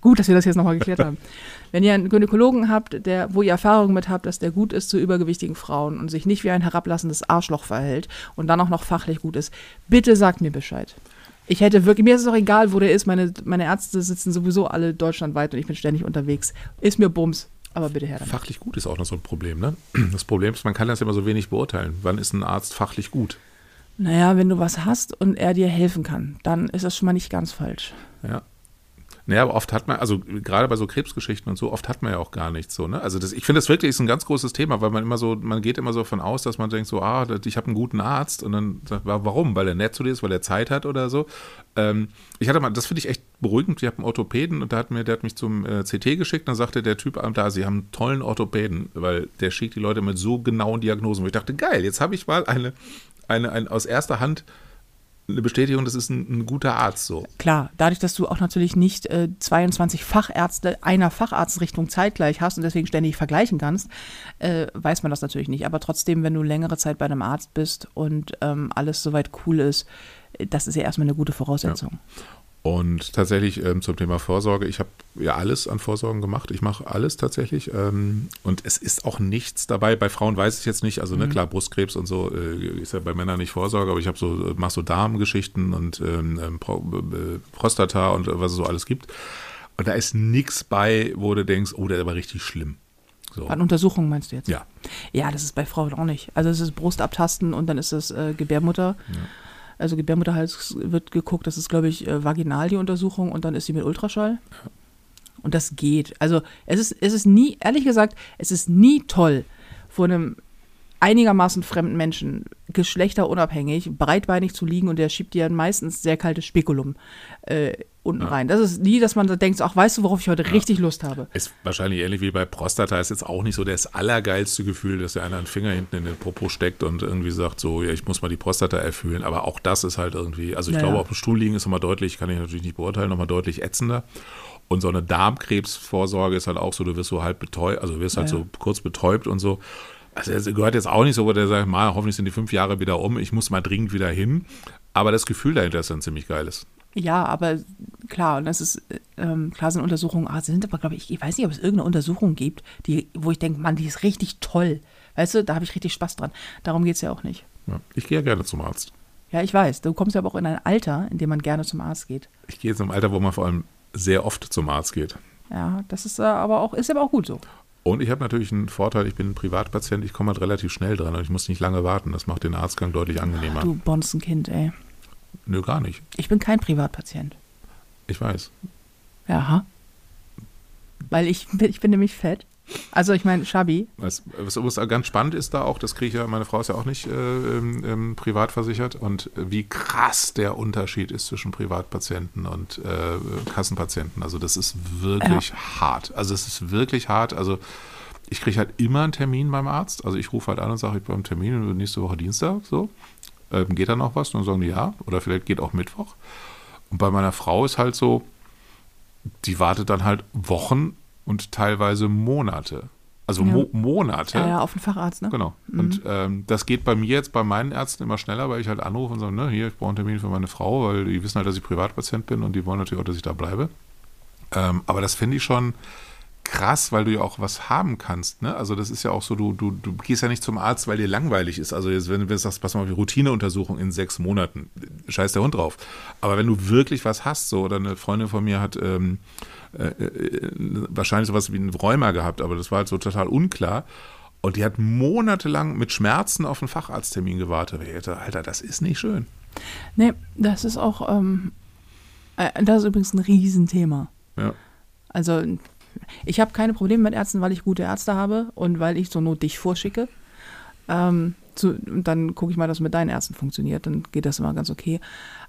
gut, dass wir das jetzt nochmal geklärt haben. <laughs> Wenn ihr einen Gynäkologen habt, der, wo ihr Erfahrung mit habt, dass der gut ist zu übergewichtigen Frauen und sich nicht wie ein herablassendes Arschloch verhält und dann auch noch fachlich gut ist, bitte sagt mir Bescheid. Ich hätte wirklich, mir ist es auch egal, wo der ist. Meine, meine Ärzte sitzen sowieso alle deutschlandweit und ich bin ständig unterwegs. Ist mir Bums. Aber bitte her damit. Fachlich gut ist auch noch so ein Problem, ne? Das Problem ist, man kann das immer so wenig beurteilen. Wann ist ein Arzt fachlich gut? Naja, wenn du was hast und er dir helfen kann, dann ist das schon mal nicht ganz falsch. Ja. Naja, aber oft hat man, also gerade bei so Krebsgeschichten und so, oft hat man ja auch gar nichts so, ne? Also das, ich finde das wirklich ist ein ganz großes Thema, weil man immer so, man geht immer so davon aus, dass man denkt so, ah, ich habe einen guten Arzt und dann sagt, wa- warum? Weil er nett zu dir ist, weil er Zeit hat oder so. Ähm, ich hatte mal, das finde ich echt beruhigend, ich habe einen Orthopäden und der hat mir, der hat mich zum äh, CT geschickt, dann sagte der Typ da, sie haben einen tollen Orthopäden, weil der schickt die Leute mit so genauen Diagnosen. Wo ich dachte, geil, jetzt habe ich mal eine, eine, ein, aus erster Hand eine Bestätigung, das ist ein, ein guter Arzt so. Klar, dadurch, dass du auch natürlich nicht äh, 22 Fachärzte einer Facharztrichtung zeitgleich hast und deswegen ständig vergleichen kannst, äh, weiß man das natürlich nicht. Aber trotzdem, wenn du längere Zeit bei einem Arzt bist und ähm, alles soweit cool ist, äh, das ist ja erstmal eine gute Voraussetzung. Und tatsächlich ähm, zum Thema Vorsorge, ich habe ja alles an Vorsorgen gemacht. Ich mache alles tatsächlich. Ähm, und es ist auch nichts dabei. Bei Frauen weiß ich jetzt nicht. Also, ne, klar, Brustkrebs und so äh, ist ja bei Männern nicht Vorsorge, aber ich habe so, mache so Darmgeschichten und ähm, ähm, Pro, äh, Prostata und was es so alles gibt. Und da ist nichts bei, wo du denkst, oh, der war richtig schlimm. So. An Untersuchungen meinst du jetzt? Ja. Ja, das ist bei Frauen auch nicht. Also es ist Brust abtasten und dann ist es äh, Gebärmutter. Also Gebärmutterhals wird geguckt, das ist, glaube ich, äh, vaginal die Untersuchung und dann ist sie mit Ultraschall. Und das geht. Also es ist, es ist nie, ehrlich gesagt, es ist nie toll, vor einem einigermaßen fremden Menschen, geschlechterunabhängig, breitbeinig zu liegen und der schiebt dir meistens sehr kaltes Spekulum äh, unten rein. Das ist nie, dass man da denkt, ach, weißt du, worauf ich heute richtig Lust habe. Ist wahrscheinlich ähnlich wie bei Prostata, ist jetzt auch nicht so das allergeilste Gefühl, dass der einer einen Finger hinten in den Popo steckt und irgendwie sagt, so, ja, ich muss mal die Prostata erfüllen. Aber auch das ist halt irgendwie, also ich Ja, glaube, ja. auf dem Stuhl liegen ist nochmal deutlich, kann ich natürlich nicht beurteilen, nochmal deutlich ätzender. Und so eine Darmkrebsvorsorge ist halt auch so, du wirst so halb betäubt, also wirst halt Ja, ja. so kurz betäubt und so. Also es gehört jetzt auch nicht so, wo der sagt, mal, hoffentlich sind die fünf Jahre wieder um, ich muss mal dringend wieder hin. Aber das Gefühl dahinter ist dann ziemlich geiles. Ja, aber klar, und das ist, äh, ähm, klar sind Untersuchungen, ah, sind aber, glaube ich, ich weiß nicht, ob es irgendeine Untersuchung gibt, die, wo ich denke, Mann, die ist richtig toll. Weißt du, da habe ich richtig Spaß dran. Darum geht es ja auch nicht. Ja. Ich gehe ja gerne zum Arzt. Ja, ich weiß, du kommst ja aber auch in ein Alter, in dem man gerne zum Arzt geht. Ich gehe jetzt im Alter, wo man vor allem sehr oft zum Arzt geht. Ja, das ist äh, aber auch, ist aber auch gut so. Und ich habe natürlich einen Vorteil, ich bin ein Privatpatient, ich komme halt relativ schnell dran und ich muss nicht lange warten. Das macht den Arztgang deutlich angenehmer. Du Bonzenkind, ey. Nö, gar nicht. Ich bin kein Privatpatient. Ich weiß. Ja. Weil ich, ich bin nämlich fett. Also ich meine, Schabi. Was, was, ganz spannend ist da auch, das kriege ich ja, meine Frau ist ja auch nicht äh, ähm, ähm, privat versichert und äh, wie krass der Unterschied ist zwischen Privatpatienten und äh, Kassenpatienten. Also das ist wirklich hart. Also es ist wirklich hart. Also ich kriege halt immer einen Termin beim Arzt. Also ich rufe halt an und sage, ich bin am Termin nächste Woche Dienstag. So. Ähm, geht da noch was? Und dann sagen die ja. Oder vielleicht geht auch Mittwoch. Und bei meiner Frau ist halt so, die wartet dann halt Wochen und teilweise Monate. Also Ja. Mo Monate. Ja, ja, auf den Facharzt, ne? Genau. Und ähm, das geht bei mir jetzt bei meinen Ärzten immer schneller, weil ich halt anrufe und sage, ne, hier, ich brauche einen Termin für meine Frau, weil die wissen halt, dass ich Privatpatient bin und die wollen natürlich auch, dass ich da bleibe. Ähm, aber das finde ich schon krass, weil du ja auch was haben kannst. Ne? Also das ist ja auch so, du, du, du gehst ja nicht zum Arzt, weil dir langweilig ist. Also jetzt, wenn du sagst, pass mal auf die Routineuntersuchung in sechs Monaten, scheiß der Hund drauf. Aber wenn du wirklich was hast, so, oder eine Freundin von mir hat ähm, äh, äh, wahrscheinlich sowas wie einen Rheuma gehabt, aber das war halt so total unklar. Und die hat monatelang mit Schmerzen auf einen Facharzttermin gewartet. Ich dachte, Alter, das ist nicht schön. Nee, das ist auch, ähm, äh, das ist übrigens ein Riesenthema. Ja. Also ich habe keine Probleme mit Ärzten, weil ich gute Ärzte habe und weil ich zur Not dich vorschicke. Ähm, zu, und dann gucke ich mal, dass es mit deinen Ärzten funktioniert. Dann geht das immer ganz okay.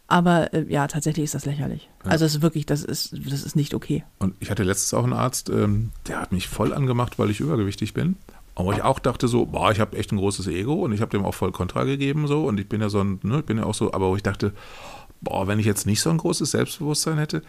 Aber äh, ja, tatsächlich ist das lächerlich. Ja. Also es ist wirklich, das ist, das ist nicht okay. Und ich hatte letztens auch einen Arzt, ähm, der hat mich voll angemacht, weil ich übergewichtig bin. Aber ich auch dachte so, boah, ich habe echt ein großes Ego und ich habe dem auch voll Kontra gegeben so und ich bin ja so ein, ne, ich bin ja auch so, aber wo ich dachte, boah, wenn ich jetzt nicht so ein großes Selbstbewusstsein hätte,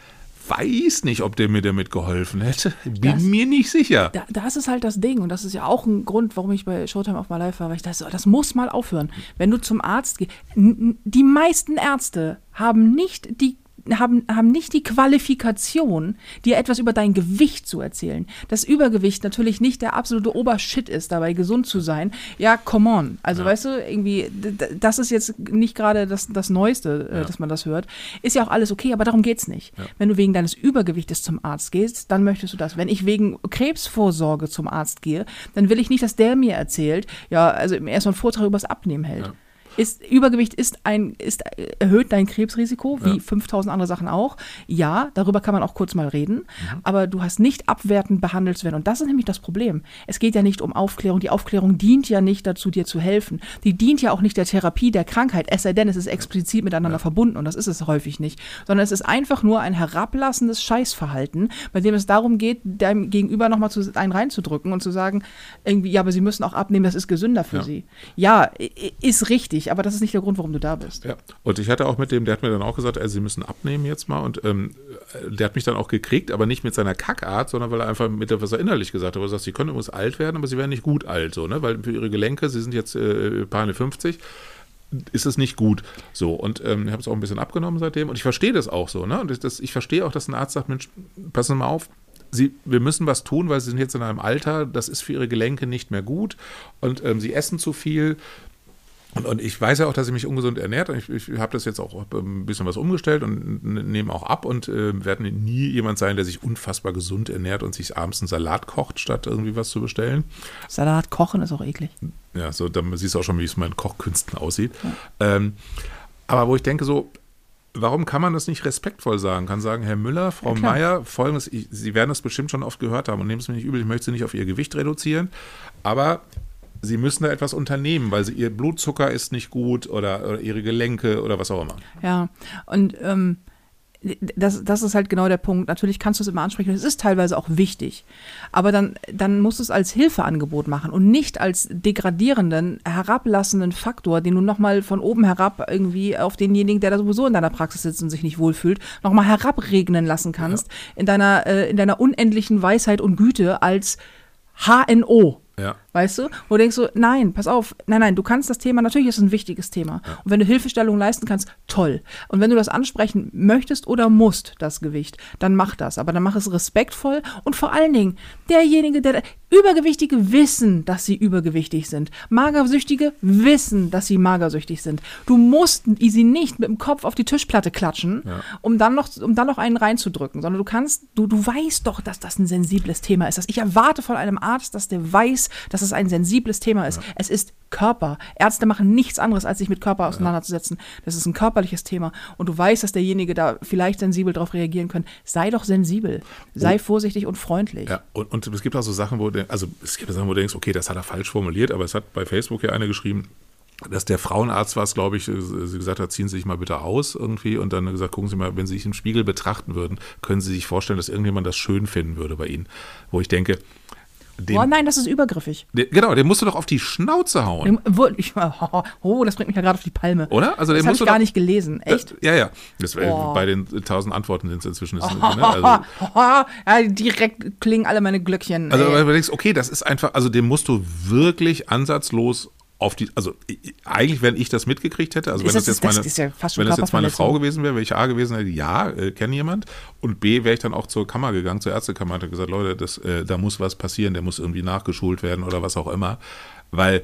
weiß nicht, ob der mir damit geholfen hätte. Bin Das- mir nicht sicher. Da, das ist halt das Ding und das ist ja auch ein Grund, warum ich bei Showtime auf mal live war, weil ich dachte, so, das muss mal aufhören. Wenn du zum Arzt gehst, die meisten Ärzte haben nicht die haben, haben nicht die Qualifikation, dir etwas über dein Gewicht zu erzählen. Das Übergewicht natürlich nicht der absolute Obershit ist, dabei gesund zu sein. Ja, come on. Also weißt du, irgendwie, das ist jetzt nicht gerade das, das Neueste, äh, Ja. dass man das hört. Ist ja auch alles okay, aber darum geht's nicht. Wenn du wegen deines Übergewichtes zum Arzt gehst, dann möchtest du das. Wenn ich wegen Krebsvorsorge zum Arzt gehe, dann will ich nicht, dass der mir erzählt, ja, also erstmal einen Vortrag übers Abnehmen hält. Ja. Ist, Übergewicht ist ein, ist, erhöht dein Krebsrisiko, wie Ja. 5000 andere Sachen auch. Ja, darüber kann man auch kurz mal reden, Mhm. aber du hast nicht abwertend behandelt zu werden. Und das ist nämlich das Problem. Es geht ja nicht um Aufklärung. Die Aufklärung dient ja nicht dazu, dir zu helfen. Die dient ja auch nicht der Therapie der Krankheit, es sei denn, es ist explizit miteinander verbunden und das ist es häufig nicht. Sondern es ist einfach nur ein herablassendes Scheißverhalten, bei dem es darum geht, deinem Gegenüber nochmal zu, einen reinzudrücken und zu sagen, irgendwie, ja, aber sie müssen auch abnehmen, das ist gesünder für Ja. sie. Ja, ist richtig, aber das ist nicht der Grund, warum du da bist. Ja, und ich hatte auch mit dem, der hat mir dann auch gesagt, ey, sie müssen abnehmen jetzt mal. Und ähm, der hat mich dann auch gekriegt, aber nicht mit seiner Kackart, sondern weil er einfach mit der, was er innerlich gesagt hat. Er sagt, sie können übrigens alt werden, aber sie werden nicht gut alt, so, ne? Weil für ihre Gelenke, sie sind jetzt äh, paar 50, ist es nicht gut. So, und ähm, ich habe es auch ein bisschen abgenommen seitdem. Und ich verstehe das auch so, ne? Und das, das, ich verstehe auch, dass ein Arzt sagt, Mensch, passen Sie mal auf. Sie, wir müssen was tun, weil sie sind jetzt in einem Alter, das ist für ihre Gelenke nicht mehr gut und ähm, sie essen zu viel. Und, ich weiß ja auch, dass ich mich ungesund ernährt. Und ich, ich habe das jetzt auch ein bisschen was umgestellt und nehme auch ab und äh, werde nie jemand sein, der sich unfassbar gesund ernährt und sich abends einen Salat kocht, statt irgendwie was zu bestellen. Salat kochen ist auch eklig. Ja, so, dann siehst du auch schon, wie es mit meinen Kochkünsten aussieht. Ähm, aber wo ich denke, so, warum kann man das nicht respektvoll sagen? Kann sagen, Herr Müller, Frau Ja. Meier, folgendes, ich, Sie werden das bestimmt schon oft gehört haben und nehmen es mir nicht übel, ich möchte Sie nicht auf Ihr Gewicht reduzieren, aber Sie müssen da etwas unternehmen, weil sie, Ihr Blutzucker ist nicht gut oder, oder Ihre Gelenke oder was auch immer. Ja, und ähm, das, das ist halt genau der Punkt. Natürlich kannst du es immer ansprechen. Es ist teilweise auch wichtig. Aber dann, dann musst du es als Hilfeangebot machen und nicht als degradierenden, herablassenden Faktor, den du nochmal von oben herab irgendwie auf denjenigen, der da sowieso in deiner Praxis sitzt und sich nicht wohlfühlt, nochmal herabregnen lassen kannst in deiner, äh, in deiner unendlichen Weisheit und Güte als HNO. Ja. Weißt du? Wo du denkst so, nein, pass auf, nein, nein, du kannst das Thema, natürlich ist es ein wichtiges Thema. Und wenn du Hilfestellung leisten kannst, toll. Und wenn du das ansprechen möchtest oder musst, das Gewicht, dann mach das. Aber dann mach es respektvoll und vor allen Dingen, derjenige, der, Übergewichtige wissen, dass sie übergewichtig sind. Magersüchtige wissen, dass sie magersüchtig sind. Du musst sie nicht mit dem Kopf auf die Tischplatte klatschen, Ja. um dann noch, um dann noch einen reinzudrücken, sondern du kannst, du, du weißt doch, dass das ein sensibles Thema ist. Ich erwarte von einem Arzt, dass der weiß, dass es ein sensibles Thema ist. Es ist Körper. Ärzte machen nichts anderes, als sich mit Körper auseinanderzusetzen. Das ist ein körperliches Thema. Und du weißt, dass derjenige da vielleicht sensibel darauf reagieren kann. Sei doch sensibel. Sei vorsichtig und freundlich. Ja, und, und es gibt auch so Sachen, wo, du- also es gibt Sachen, wo du denkst, okay, das hat er falsch formuliert, aber es hat bei Facebook ja eine geschrieben, dass der Frauenarzt war es, glaube ich, äh, sie gesagt hat, ziehen Sie sich mal bitte aus irgendwie und dann gesagt, gucken Sie mal, wenn Sie sich im Spiegel betrachten würden, können Sie sich vorstellen, dass irgendjemand das schön finden würde bei Ihnen. Wo ich denke, dem, oh nein, das ist übergriffig. der, genau, den musst du doch auf die Schnauze hauen. Ich, <laughs> oh, das bringt mich ja gerade auf die Palme. Oder? Also den das habe ich gar doch- nicht gelesen. Echt? Ja, ja. Das, äh, Oh. Bei den tausend Antworten sind es inzwischen. Ist, <laughs> ne? also, ja, direkt klingen alle meine Glöckchen. also ey. weil du denkst, okay, das ist einfach, also dem musst du wirklich ansatzlos auf die, also eigentlich, wenn ich das mitgekriegt hätte, also Ist wenn das, das- jetzt das meine, ist ja wenn das jetzt meine. Frau gewesen wäre, wäre ich A gewesen, hätte ja, äh, kenne jemand und B wäre ich dann auch zur Kammer gegangen, zur Ärztekammer und hätte gesagt, Leute, das, äh, da muss was passieren, der muss irgendwie nachgeschult werden oder was auch immer, weil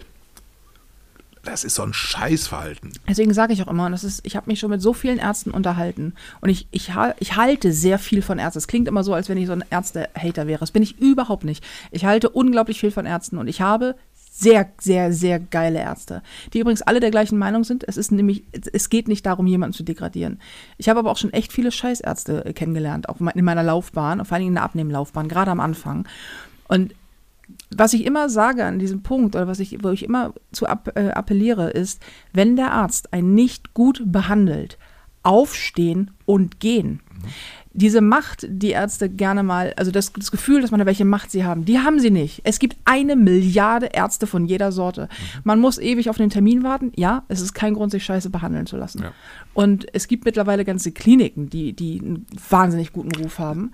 das ist so ein Scheißverhalten. Deswegen sage ich auch immer, das ist, ich habe mich schon mit so vielen Ärzten unterhalten und ich, ich, ich halte sehr viel von Ärzten. Es klingt immer so, als wenn ich so ein Ärzte-Hater wäre. Das bin ich überhaupt nicht. Ich halte unglaublich viel von Ärzten und ich habe sehr, sehr, sehr geile Ärzte, die übrigens alle der gleichen Meinung sind. Es ist nämlich, es geht nicht darum, jemanden zu degradieren. Ich habe aber auch schon echt viele Scheißärzte äh, kennengelernt, auch in meiner Laufbahn, vor allen Dingen in der Abnehmlaufbahn, gerade am Anfang. Und was ich immer sage an diesem Punkt oder was ich, wo ich immer zu app, äh, appelliere, ist, wenn der Arzt einen nicht gut behandelt, aufstehen und gehen. Diese Macht, die Ärzte gerne mal, also das, das Gefühl, dass man welche Macht sie haben, die haben sie nicht. Es gibt eine Milliarde Ärzte von jeder Sorte. Man muss ewig auf den Termin warten. Ja, es ist kein Grund, sich scheiße behandeln zu lassen. Ja. Und es gibt mittlerweile ganze Kliniken, die, die einen wahnsinnig guten Ruf haben.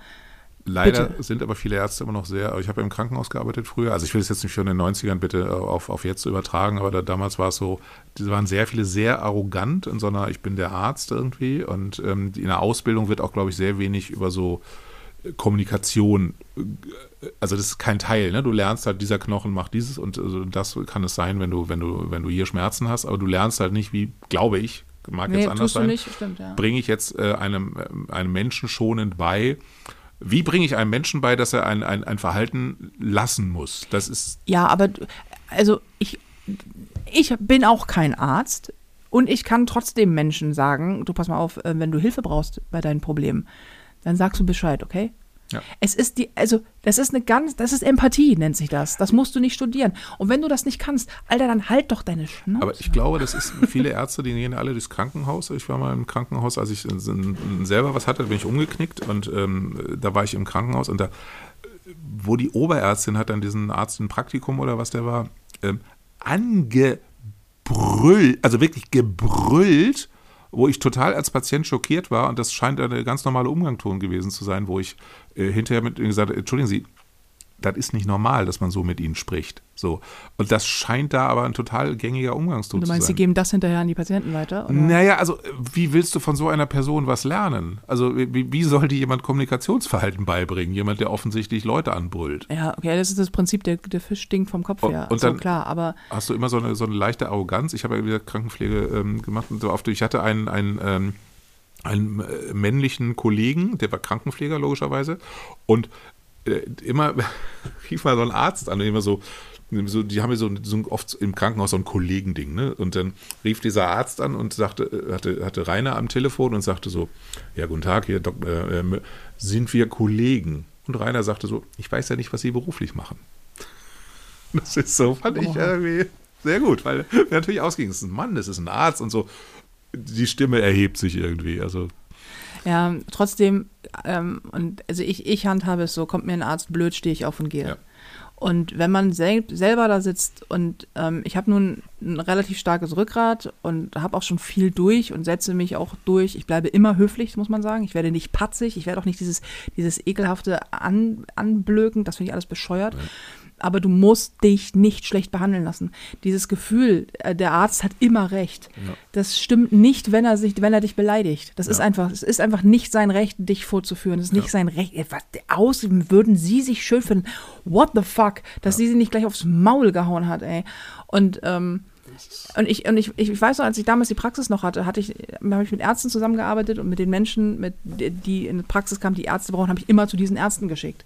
Leider Bitte. sind aber viele Ärzte immer noch sehr, ich habe ja im Krankenhaus gearbeitet früher, also ich will es jetzt nicht von den 90ern bitte auf, auf jetzt übertragen, aber da, damals war es so, die waren sehr viele sehr arrogant in so einer, ich bin der Arzt irgendwie und ähm, in der Ausbildung wird auch, glaube ich, sehr wenig über so äh, Kommunikation, äh, also das ist kein Teil, ne? Du lernst halt, dieser Knochen macht dieses und also das kann es sein, wenn du, wenn du, wenn du hier Schmerzen hast, aber du lernst halt nicht, wie, glaube ich, mag Nee, jetzt anders sein, ja. bringe ich jetzt äh, einem, einem Menschen schonend bei, wie bringe ich einem Menschen bei, dass er ein, ein, ein Verhalten lassen muss? Das ist, Ja, aber also ich, ich bin auch kein Arzt und ich kann trotzdem Menschen sagen, du pass mal auf, äh, wenn du Hilfe brauchst bei deinen Problemen, dann sagst du Bescheid, okay? Ja. Es ist die, also das ist eine ganz, das ist Empathie, nennt sich das. Das musst du nicht studieren. Und wenn du das nicht kannst, Alter, dann halt doch deine Schnauze. aber ich glaube, das ist viele Ärzte, die gehen alle durchs Krankenhaus. Ich war mal im Krankenhaus, als ich selber was hatte, bin ich umgeknickt und ähm, da war ich im Krankenhaus und da, wo die Oberärztin hat dann diesen Arzt ein Praktikum oder was der war, ähm, angebrüllt, also wirklich gebrüllt, wo ich total als Patient schockiert war und das scheint eine ganz normale Umgangston gewesen zu sein, wo ich äh, hinterher mit ihm gesagt habe, entschuldigen Sie, das ist nicht normal, dass man so mit ihnen spricht. So. Und das scheint da aber ein total gängiger Umgangston du zu meinst, sie sein. geben das hinterher an die Patienten weiter? Oder? Naja, also wie willst du von so einer Person was lernen? Also wie, wie sollte jemand Kommunikationsverhalten beibringen? Jemand, der offensichtlich Leute anbrüllt. Ja, okay, das ist das Prinzip, der, der Fisch stinkt vom Kopf Und- her. und so, dann- klar, aber Hast du immer so eine, so eine leichte Arroganz? Ich habe ja wieder Krankenpflege ähm, gemacht und so oft. Ich hatte einen, einen, ähm, einen äh, männlichen Kollegen, der war Krankenpfleger logischerweise und immer <laughs> rief mal so ein Arzt an und immer so, so die haben ja so, so oft im Krankenhaus so ein Kollegending, ne? Und dann rief dieser Arzt an und sagte, äh, hatte, hatte Rainer am Telefon und sagte so, ja, guten Tag, hier, Dok, äh, ähm, sind wir Kollegen? Und Rainer sagte so, ich weiß ja nicht, was Sie beruflich machen. <laughs> Das ist so, fand ich Oh. irgendwie sehr gut, weil wir natürlich ausging, es ist ein Mann, es ist ein Arzt und so. Die Stimme erhebt sich irgendwie. Also, Ja, trotzdem, ähm, und also ich, ich handhabe es so, kommt mir ein Arzt blöd, stehe ich auf und gehe. Ja. Und wenn man sel selber da sitzt und ähm, ich habe nun ein relativ starkes Rückgrat und habe auch schon viel durch und setze mich auch durch. Ich bleibe immer höflich, muss man sagen. Ich werde nicht patzig, ich werde auch nicht dieses, dieses ekelhafte An Anblöken, das finde ich alles bescheuert. Aber du musst dich nicht schlecht behandeln lassen. Dieses Gefühl, äh, der Arzt hat immer recht. Ja. Das stimmt nicht, wenn er sich, wenn er dich beleidigt. Das ist Ja. einfach, es ist einfach nicht sein Recht, dich vorzuführen. Es ist nicht Ja. sein Recht. Was aus würden sie sich schön finden? What the fuck? Dass sie sie nicht gleich aufs Maul gehauen hat, ey. Und ähm, und ich, und ich, ich weiß noch, als ich damals die Praxis noch hatte, hatte ich, habe ich mit Ärzten zusammengearbeitet und mit den Menschen, mit, die in die Praxis kamen, die Ärzte brauchen, habe ich immer zu diesen Ärzten geschickt.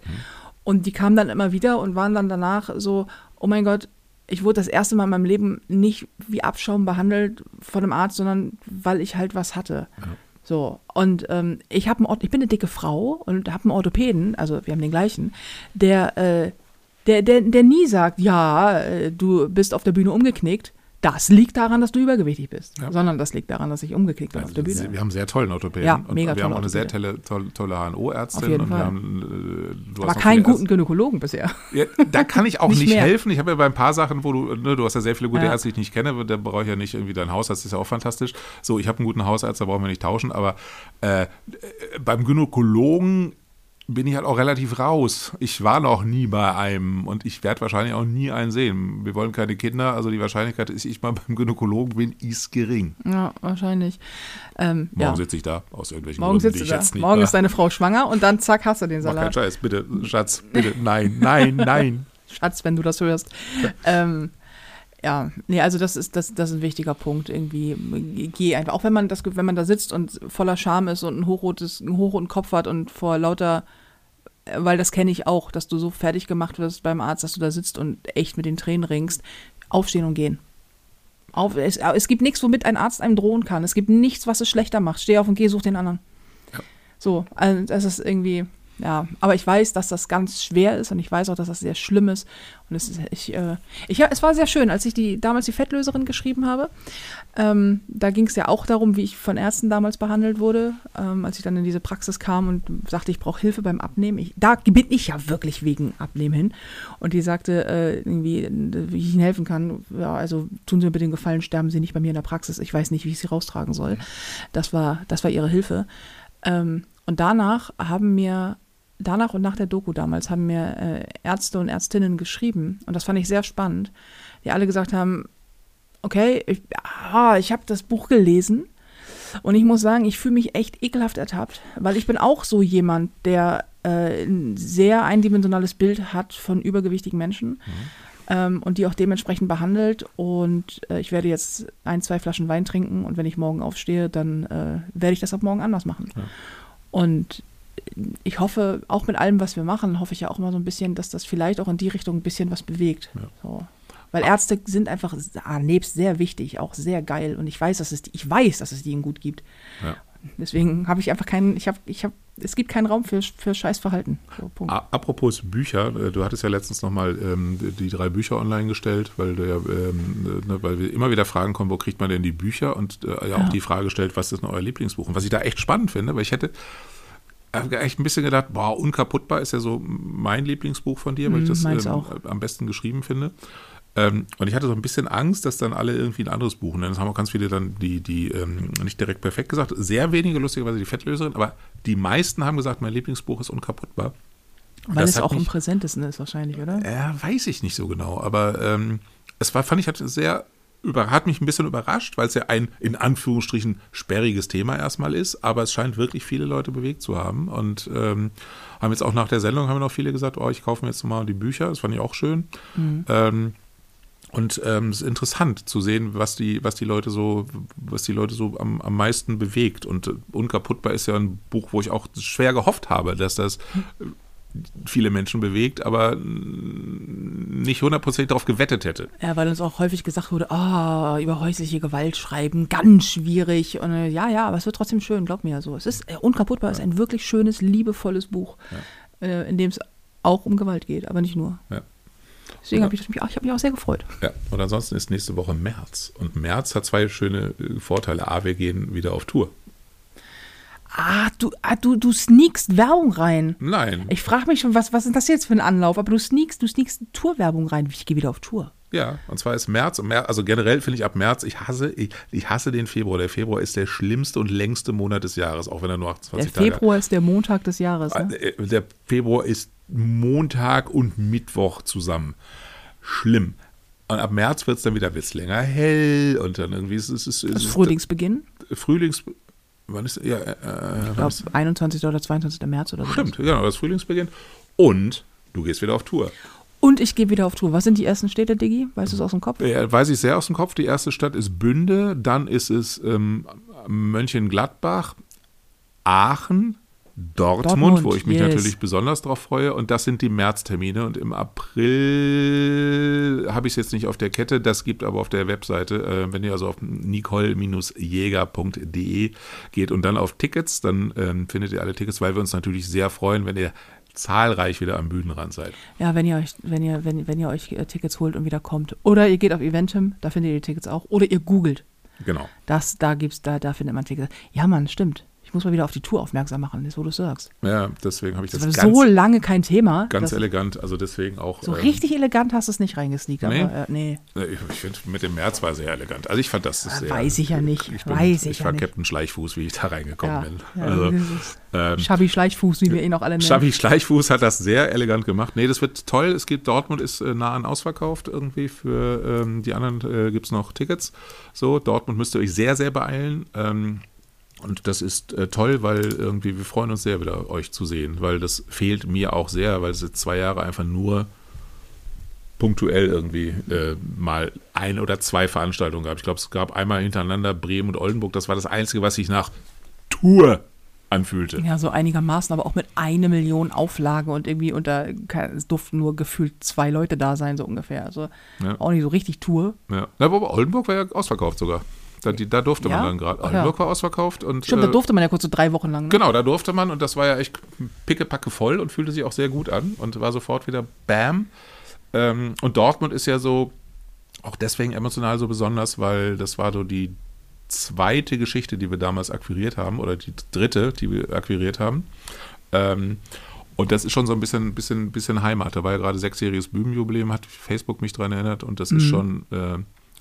Und die kamen dann immer wieder und waren dann danach so, oh mein Gott, ich wurde das erste Mal in meinem Leben nicht wie Abschaum behandelt von einem Arzt, sondern weil ich halt was hatte. So, und ähm, ich, hab einen, Or- ich bin eine dicke Frau und habe einen Orthopäden, also wir haben den gleichen, der, äh, der, der, der nie sagt, ja, äh, du bist auf der Bühne umgeknickt. Das liegt daran, dass du übergewichtig bist, Ja. sondern das liegt daran, dass ich umgeknickt bin auf der Bühne. Wir haben sehr tollen Orthopäden. Ja, und mega Wir haben auch eine sehr tolle, tolle, tolle HNO-Ärztin. Auf jeden und Fall. Wir haben, äh, du Aber keinen guten Gynäkologen bisher. <laughs> Ja, da kann ich <laughs> auch Nicht nicht, helfen. Ich habe ja bei ein paar Sachen, wo du, ne, du hast ja sehr viele gute. Ärzte, die ich nicht kenne, da brauche ich ja nicht irgendwie dein Hausarzt, ist ja auch fantastisch. So, ich habe einen guten Hausarzt, da brauchen wir nicht tauschen, aber äh, äh, beim Gynäkologen bin ich halt auch relativ raus. Ich war noch nie bei einem und ich werde wahrscheinlich auch nie einen sehen. Wir wollen keine Kinder, also die Wahrscheinlichkeit, dass ich mal <laughs> beim Gynäkologen bin, ist gering. Ja, wahrscheinlich. Ähm, Morgen ja. sitze ich da, aus irgendwelchen Morgen Gründen, sitzt die ich da. Morgen äh, <laughs> ist deine Frau schwanger und dann zack, hast du den Mach keinen Salat. Scheiß, bitte, Schatz, bitte, nein, nein, nein. <laughs> Schatz, wenn du das hörst. ähm, ja, nee, also das ist, das, das ist ein wichtiger Punkt. Irgendwie, geh einfach, auch wenn man das, wenn man da sitzt und voller Scham ist und ein hochrotes, einen hochroten Kopf hat und vor lauter, weil das kenne ich auch, dass du so fertig gemacht wirst beim Arzt, dass du da sitzt und echt mit den Tränen ringst, aufstehen und gehen. Auf, es, es gibt nichts, womit ein Arzt einem drohen kann. Es gibt nichts, was es schlechter macht. Steh auf und geh, such den anderen. So, also das ist irgendwie, ja, aber ich weiß, dass das ganz schwer ist und ich weiß auch, dass das sehr schlimm ist. Und es ist, ich, äh, ich, ja, es war sehr schön, als ich die damals die Fettlöserin geschrieben habe. Ähm, da ging es ja auch darum, wie ich von Ärzten damals behandelt wurde, ähm, als ich dann in diese Praxis kam und sagte, ich brauche Hilfe beim Abnehmen. Ich, da bin ich ja wirklich wegen Abnehmen hin. Und die sagte äh, irgendwie, wie ich Ihnen helfen kann. Ja, also tun Sie mir bitte den Gefallen, sterben Sie nicht bei mir in der Praxis. Ich weiß nicht, wie ich Sie raustragen soll. Das war, das war ihre Hilfe. Ähm, und danach haben mir, danach und nach der Doku damals, haben mir äh, Ärzte und Ärztinnen geschrieben. Und das fand ich sehr spannend. Die alle gesagt haben, okay, ich, ah, ich habe das Buch gelesen. Und ich muss sagen, ich fühle mich echt ekelhaft ertappt, weil ich bin auch so jemand, der äh, ein sehr eindimensionales Bild hat von übergewichtigen Menschen ähm, und die auch dementsprechend behandelt. Und äh, ich werde jetzt ein, zwei Flaschen Wein trinken und wenn ich morgen aufstehe, dann äh, werde ich das ab morgen anders machen. Ja. Und ich hoffe, auch mit allem, was wir machen, hoffe ich ja auch immer so ein bisschen, dass das vielleicht auch in die Richtung ein bisschen was bewegt. Ja. So. Weil Ärzte sind einfach ah, nebst sehr wichtig, auch sehr geil. Und ich weiß, dass es die, ich weiß, dass es die ihnen gut gibt. Ja. Deswegen habe ich einfach keinen, ich habe, ich habe, es gibt keinen Raum für, für Scheißverhalten. So, Apropos Bücher, äh, du hattest ja letztens nochmal ähm, die- drei Bücher online gestellt, weil, du ja, ähm, ne, weil wir immer wieder Fragen kommen, wo kriegt man denn die Bücher? Und äh, ja auch Ja. die Frage stellt, was ist denn euer Lieblingsbuch? Und was ich da echt spannend finde, weil ich hätte echt ein bisschen gedacht, boah, Unkaputtbar ist ja so mein Lieblingsbuch von dir, weil ich Mm, das meins ähm, am besten geschrieben finde. Ähm, und ich hatte so ein bisschen Angst, dass dann alle irgendwie ein anderes buchen. Denn es haben auch ganz viele dann die, die ähm, nicht direkt perfekt gesagt. Sehr wenige, lustigerweise, die Fettlöserin, aber die meisten haben gesagt, mein Lieblingsbuch ist Unkaputtbar. Weil das es auch am mich- präsentesten ist wahrscheinlich, oder? Ja, weiß ich nicht so genau, aber ähm, es war, fand ich, hat sehr über, hat mich ein bisschen überrascht, weil es ja ein in Anführungsstrichen sperriges Thema erstmal ist, aber es scheint wirklich viele Leute bewegt zu haben und ähm, haben jetzt auch nach der Sendung haben noch viele gesagt, oh, ich kaufe mir jetzt mal die Bücher, das fand ich auch schön. Ähm, und ähm, es ist interessant zu sehen, was die, was die Leute so, was die Leute so am, am meisten bewegt. Und äh, Unkaputtbar ist ja ein Buch, wo ich auch schwer gehofft habe, dass das äh, viele Menschen bewegt, aber nicht hundertprozentig darauf gewettet hätte. Ja, weil uns auch häufig gesagt wurde, ah, über häusliche Gewalt schreiben, ganz schwierig. Und äh, ja, ja, aber es wird trotzdem schön, glaub mir. So, es ist äh, unkaputtbar, ist ein wirklich schönes, liebevolles Buch, äh, in dem es auch um Gewalt geht, aber nicht nur. Ja. Deswegen Ja. habe ich, mich auch- ich hab mich auch sehr gefreut. Ja, und ansonsten ist nächste Woche März. Und März hat zwei schöne äh, Vorteile. A, wir gehen wieder auf Tour. Ah, du, ah, du, du sneakst Werbung rein. Nein. Ich frage mich schon, was, was ist das jetzt für ein Anlauf? Aber du sneakst, du sneakst Tourwerbung rein. Ich gehe wieder auf Tour. Ja, und zwar ist März, und März also generell finde ich ab März, ich hasse, ich, ich hasse den Februar. Der Februar ist der schlimmste und längste Monat des Jahres, auch wenn er nur Der 28 Tage hat. Februar ist der Montag des Jahres. Ne? Äh, Der Februar ist Montag und Mittwoch zusammen. Schlimm. Und ab März wird es dann wieder wird's länger hell und dann irgendwie ist es. Ist, ist, Das ist, Frühlingsbeginn. Frühlings. Wann ist. Ja, äh, Ich wann glaube, ist, 21. oder 22. März oder so. stimmt, genau, das Frühlingsbeginn. Und du gehst wieder auf Tour. Und ich gehe wieder auf Tour. Was sind die ersten Städte, Diggi? Weißt du es aus dem Kopf? Ja, weiß ich sehr aus dem Kopf. Die erste Stadt ist Bünde, dann ist es ähm, Mönchengladbach, Aachen, Dortmund, Dortmund, wo ich mich yes. natürlich besonders drauf freue. Und das sind die Märztermine. Und im April habe ich es jetzt nicht auf der Kette, das gibt aber auf der Webseite, äh, wenn ihr also auf nicole-jäger.de geht und dann auf Tickets, dann ähm, findet ihr alle Tickets, weil wir uns natürlich sehr freuen, wenn ihr zahlreich wieder am Bühnenrand seid. Ja, wenn ihr euch, wenn ihr, wenn, wenn ihr euch äh, Tickets holt und wieder kommt. Oder ihr geht auf Eventim, da findet ihr die Tickets auch. Oder ihr googelt. Genau. Das, da gibt's, da, da findet man Tickets. Ja, Mann, stimmt. Ich muss mal wieder auf die Tour aufmerksam machen, das, wo du es sagst. Ja, deswegen habe ich das, Das war ganz, so lange kein Thema. ganz elegant. Also deswegen auch. so ähm, richtig elegant hast du es nicht reingesneakt, Nee? aber äh, nee. Ich, finde, mit dem März war sehr elegant. Also ich fand das sehr. Weiß ich ja nicht. Ich, bin, Weiß ich ich ja war nicht. Captain Schleichfuß, wie ich da reingekommen Ja, bin. ja, also, ist ähm, Schabi Schleichfuß, wie wir ihn auch alle nennen. Xavi Schleichfuß hat das sehr elegant gemacht. Nee, das wird toll. Es gibt Dortmund ist äh, nah an ausverkauft irgendwie. Für ähm, die anderen äh, gibt es noch Tickets. So, Dortmund müsst ihr euch sehr, sehr beeilen. Ähm, und das ist äh, toll, weil irgendwie wir freuen uns sehr wieder, euch zu sehen, weil das fehlt mir auch sehr, weil es jetzt zwei Jahre einfach nur punktuell irgendwie äh, mal ein oder zwei Veranstaltungen gab. Ich glaube, es gab einmal hintereinander Bremen und Oldenburg. Das war das Einzige, was sich nach Tour anfühlte. Ja, so einigermaßen, aber auch mit eine Million Auflage und irgendwie unter, es durften nur gefühlt zwei Leute da sein, so ungefähr. Also Ja. auch nicht so richtig Tour. Ja. Aber Oldenburg war ja ausverkauft sogar. Da, die, da durfte Ja? man dann gerade. Ach ja. Oldenburg war ausverkauft und. Stimmt, äh, da durfte man ja kurz so drei Wochen lang. Ne? Genau, da durfte man und das war ja echt pickepacke voll und fühlte sich auch sehr gut an und war sofort wieder Bam. Ähm, und Dortmund ist ja so auch deswegen emotional so besonders, weil das war so die zweite Geschichte, die wir damals akquiriert haben oder die dritte, die wir akquiriert haben. Ähm, und das ist schon so ein bisschen, bisschen, bisschen Heimat. Da war ja gerade sechsjähriges Bühnenjubiläum, hat Facebook mich daran erinnert und das ist schon äh,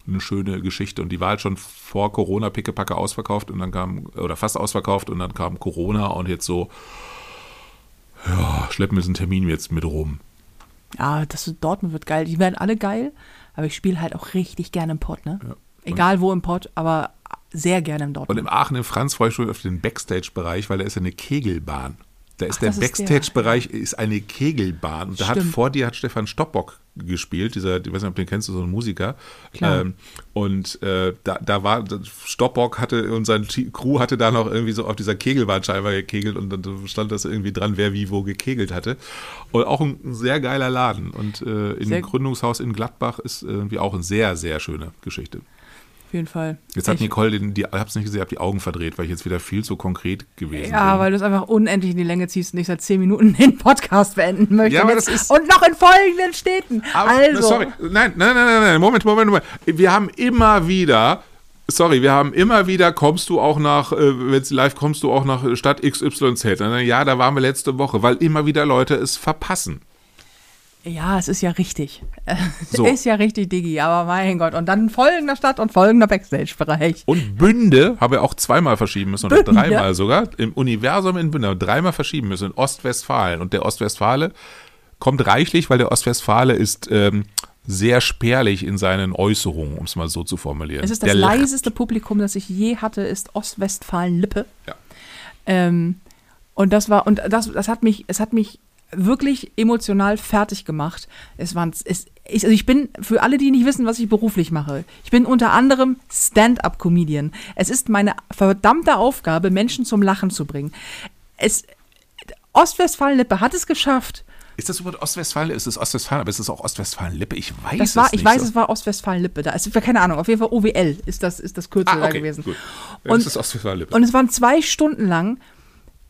eine schöne Geschichte. Und die war halt schon vor Corona pickepacke ausverkauft und dann kam, oder fast ausverkauft und dann kam Corona und jetzt so, ja, schleppen wir diesen Termin jetzt mit rum. Ja, das Dortmund wird geil. Die werden alle geil, aber ich spiele halt auch richtig gerne im Pott, ne? Ja. Egal wo im Pott, aber sehr gerne im Und Dortmund. im Aachen im Franz freue ich mich auf den Backstage-Bereich, weil da ist ja eine Kegelbahn. Da ist Ach, der ist Backstage-Bereich ist eine Kegelbahn. Und da hat Stimmt. vor dir hat Stefan Stoppock gespielt, dieser, ich weiß nicht, ob du den kennst, so ein Musiker. Klar. Ähm, und äh, da, da war, Stoppock hatte und sein Crew hatte da noch irgendwie so auf dieser Kegelbahn scheinbar gekegelt und dann stand das irgendwie dran, wer wie wo gekegelt hatte. Und auch ein, ein sehr geiler Laden. Und äh, dem Gründungshaus in Gladbach ist irgendwie auch eine sehr, sehr schöne Geschichte. Auf jeden Fall. Jetzt hat Ich- Nicole, den, die, ich hab's nicht gesehen, hab die Augen verdreht, weil ich jetzt wieder viel zu konkret gewesen Ja, bin. weil du es einfach unendlich in die Länge ziehst und ich seit zehn Minuten <laughs> den Podcast beenden möchte. Ja, aber Und das ist- Und noch in folgenden Städten. Aber, also, sorry, nein, nein, nein, nein, nein, Moment, Moment, Moment. Wir haben immer wieder, sorry, wir haben immer wieder, kommst du auch nach, äh, wenn es live kommst du auch nach Stadt XYZ. Ja, da waren wir letzte Woche, weil immer wieder Leute es verpassen. Ja, es ist ja richtig. <laughs> So. Ist ja richtig, Diggi, aber mein Gott. Und dann folgender Stadt und folgender Backstage-Bereich. Und Bünde haben wir auch zweimal verschieben müssen oder Bünde? dreimal sogar. Im Universum in Bünde haben wir dreimal verschieben müssen in Ostwestfalen. Und der Ostwestfale kommt reichlich, weil der Ostwestfale ist ähm, sehr spärlich in seinen Äußerungen, um es mal so zu formulieren. Es ist das Der lacht. leiseste Publikum, das ich je hatte, ist Ostwestfalen-Lippe. Ja. Ähm, und das war, und das, das hat mich, es hat mich wirklich emotional fertig gemacht. Es waren, es, ich, also ich bin, für alle, die nicht wissen, was ich beruflich mache, ich bin unter anderem Stand-up-Comedian. Es ist meine verdammte Aufgabe, Menschen zum Lachen zu bringen. Es, Ostwestfalen-Lippe hat es geschafft. Ist das überhaupt Ostwestfalen? Ist es Ostwestfalen, aber ist es auch Ostwestfalen-Lippe? Ich weiß Das es war, nicht. ich weiß, so. es war Ostwestfalen-Lippe. Da ist, keine Ahnung, auf jeden Fall OWL ist das, ist das Kürzel ah, da okay, gewesen. gut. Und- Und, ist es Ostwestfalen-Lippe. Und es waren zwei Stunden lang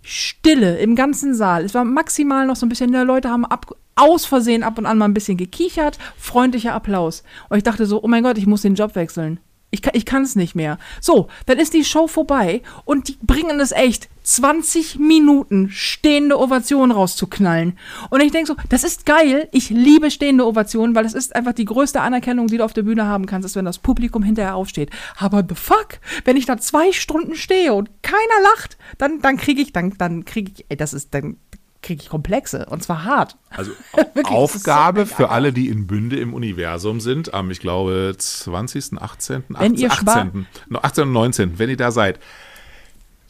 Stille im ganzen Saal. Es war maximal noch so ein bisschen, die Leute haben ab, aus Versehen ab und an mal ein bisschen gekichert, freundlicher Applaus. Und ich dachte so, oh mein Gott, ich muss den Job wechseln. Ich kann, ich kann es nicht mehr. So, dann ist die Show vorbei und die bringen es echt 20 Minuten stehende Ovationen rauszuknallen. Und ich denke so, das ist geil. Ich liebe stehende Ovationen, weil es ist einfach die größte Anerkennung, die du auf der Bühne haben kannst, ist, wenn das Publikum hinterher aufsteht. Aber the fuck, wenn ich da zwei Stunden stehe und keiner lacht, dann, dann kriege ich, dann, dann kriege ich, ey, das ist, dann kriege ich Komplexe und zwar hart. Also <laughs> so Aufgabe mega. für alle, die in Bünde im Universum sind, am, ich glaube, 20., 18., Wenn ihr 18., 18. und 19., wenn ihr da seid.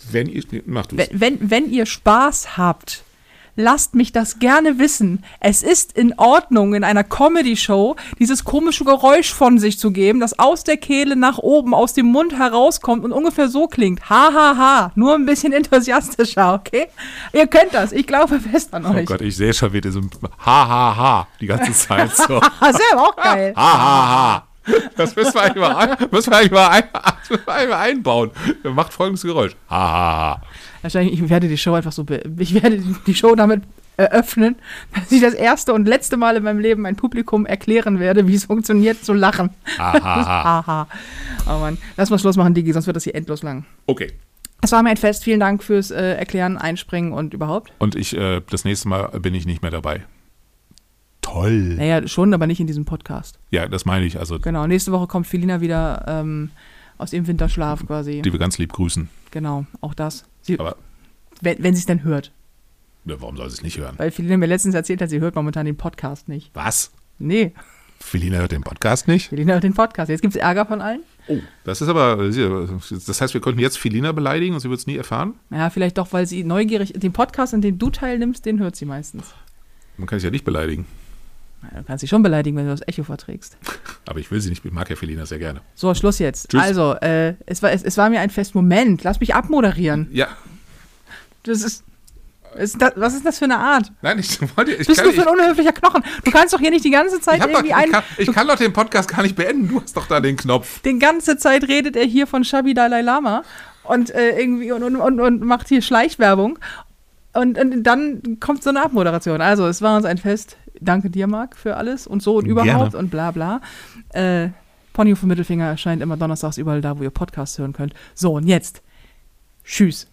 Wenn ihr, mach du wenn, wenn, wenn ihr Spaß habt, lasst mich das gerne wissen. Es ist in Ordnung, in einer Comedy-Show dieses komische Geräusch von sich zu geben, das aus der Kehle nach oben, aus dem Mund herauskommt und ungefähr so klingt. Ha, ha, ha. Nur ein bisschen <laughs> enthusiastischer, okay? Ihr könnt das. Ich glaube fest an Oh euch. Gott, ich sehe schon wieder so ein Ha, ha, ha die ganze Zeit so. <laughs> ha, Ah, selber auch geil. ha, ha. Das müssen wir eigentlich mal, ein, müssen wir eigentlich mal, ein, müssen wir eigentlich mal einbauen. Macht folgendes Geräusch. Ha, ha, ha. Wahrscheinlich, ich werde die Show einfach so, ich werde die Show damit eröffnen, dass ich das erste und letzte Mal in meinem Leben mein Publikum erklären werde, wie es funktioniert, zu lachen. Aha. <laughs> Aha. Oh Mann. Lass mal Schluss machen, Digi, sonst wird das hier endlos lang. Okay. Es war mir ein Fest. Vielen Dank fürs äh, Erklären, Einspringen und überhaupt. Und ich, äh, das nächste Mal bin ich nicht mehr dabei. Toll. Naja, schon, aber nicht in diesem Podcast. Ja, das meine ich. Also, Genau. Nächste Woche kommt Felina wieder ähm, aus ihrem Winterschlaf quasi. die wir ganz lieb grüßen. Genau, auch das. Sie, Aber wenn wenn sie es denn hört. ja, warum soll sie es nicht hören? Weil Felina mir letztens erzählt hat, sie hört momentan den Podcast nicht. Was? Nee, Felina hört den Podcast nicht? Felina hört den Podcast. Jetzt gibt es Ärger von allen. Oh. Das ist aber, das heißt, wir könnten jetzt Felina beleidigen und sie wird es nie erfahren? Ja, vielleicht doch, weil sie neugierig, den Podcast, an dem du teilnimmst, den hört sie meistens. Man kann sie ja nicht beleidigen. Du kannst sie schon beleidigen, wenn du das Echo verträgst. <laughs> Aber ich will sie nicht, ich mag ja Felina sehr gerne. So, Schluss jetzt. Tschüss. Also, äh, es, war, es, es war mir ein Fest. Moment, lass mich abmoderieren. Ja, Das ist. ist das, was ist das für eine Art? nein, ich wollte, ich Bist kann, du für ein unhöflicher Knochen? Du kannst doch hier nicht die ganze Zeit doch, irgendwie ich, einen. kann, ich kann doch den Podcast gar nicht beenden. Du hast doch da den Knopf. Die ganze Zeit redet er hier von Shabi Dalai Lama und äh, irgendwie und, und, und, und macht hier Schleichwerbung. Und, und dann kommt so eine Abmoderation. Also, es war uns ein Fest. Danke dir, Marc, für alles und so und Gerne. überhaupt und bla bla. Äh, Ponyhof Mittelfinger erscheint immer donnerstags überall da, wo ihr Podcasts hören könnt. So, und jetzt. Tschüss.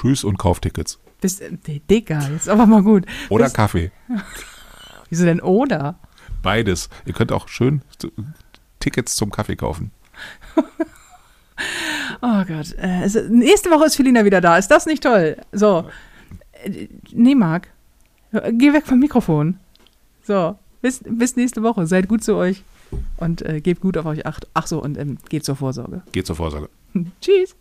Tschüss und Kauftickets. Bis, äh, Digga, jetzt aber mal gut. Oder Bis, Kaffee. <laughs> wieso denn oder? Beides. Ihr könnt auch schön Tickets zum Kaffee kaufen. <laughs> Oh Gott. Äh, es, nächste Woche ist Felina wieder da. Ist das nicht toll? So. Äh, Nee, Marc. Geh weg vom Mikrofon. So. Bis, bis nächste Woche. Seid gut zu euch. Und äh, gebt gut auf euch acht. Ach so, und ähm, geht zur Vorsorge. Geht zur Vorsorge. <laughs> Tschüss.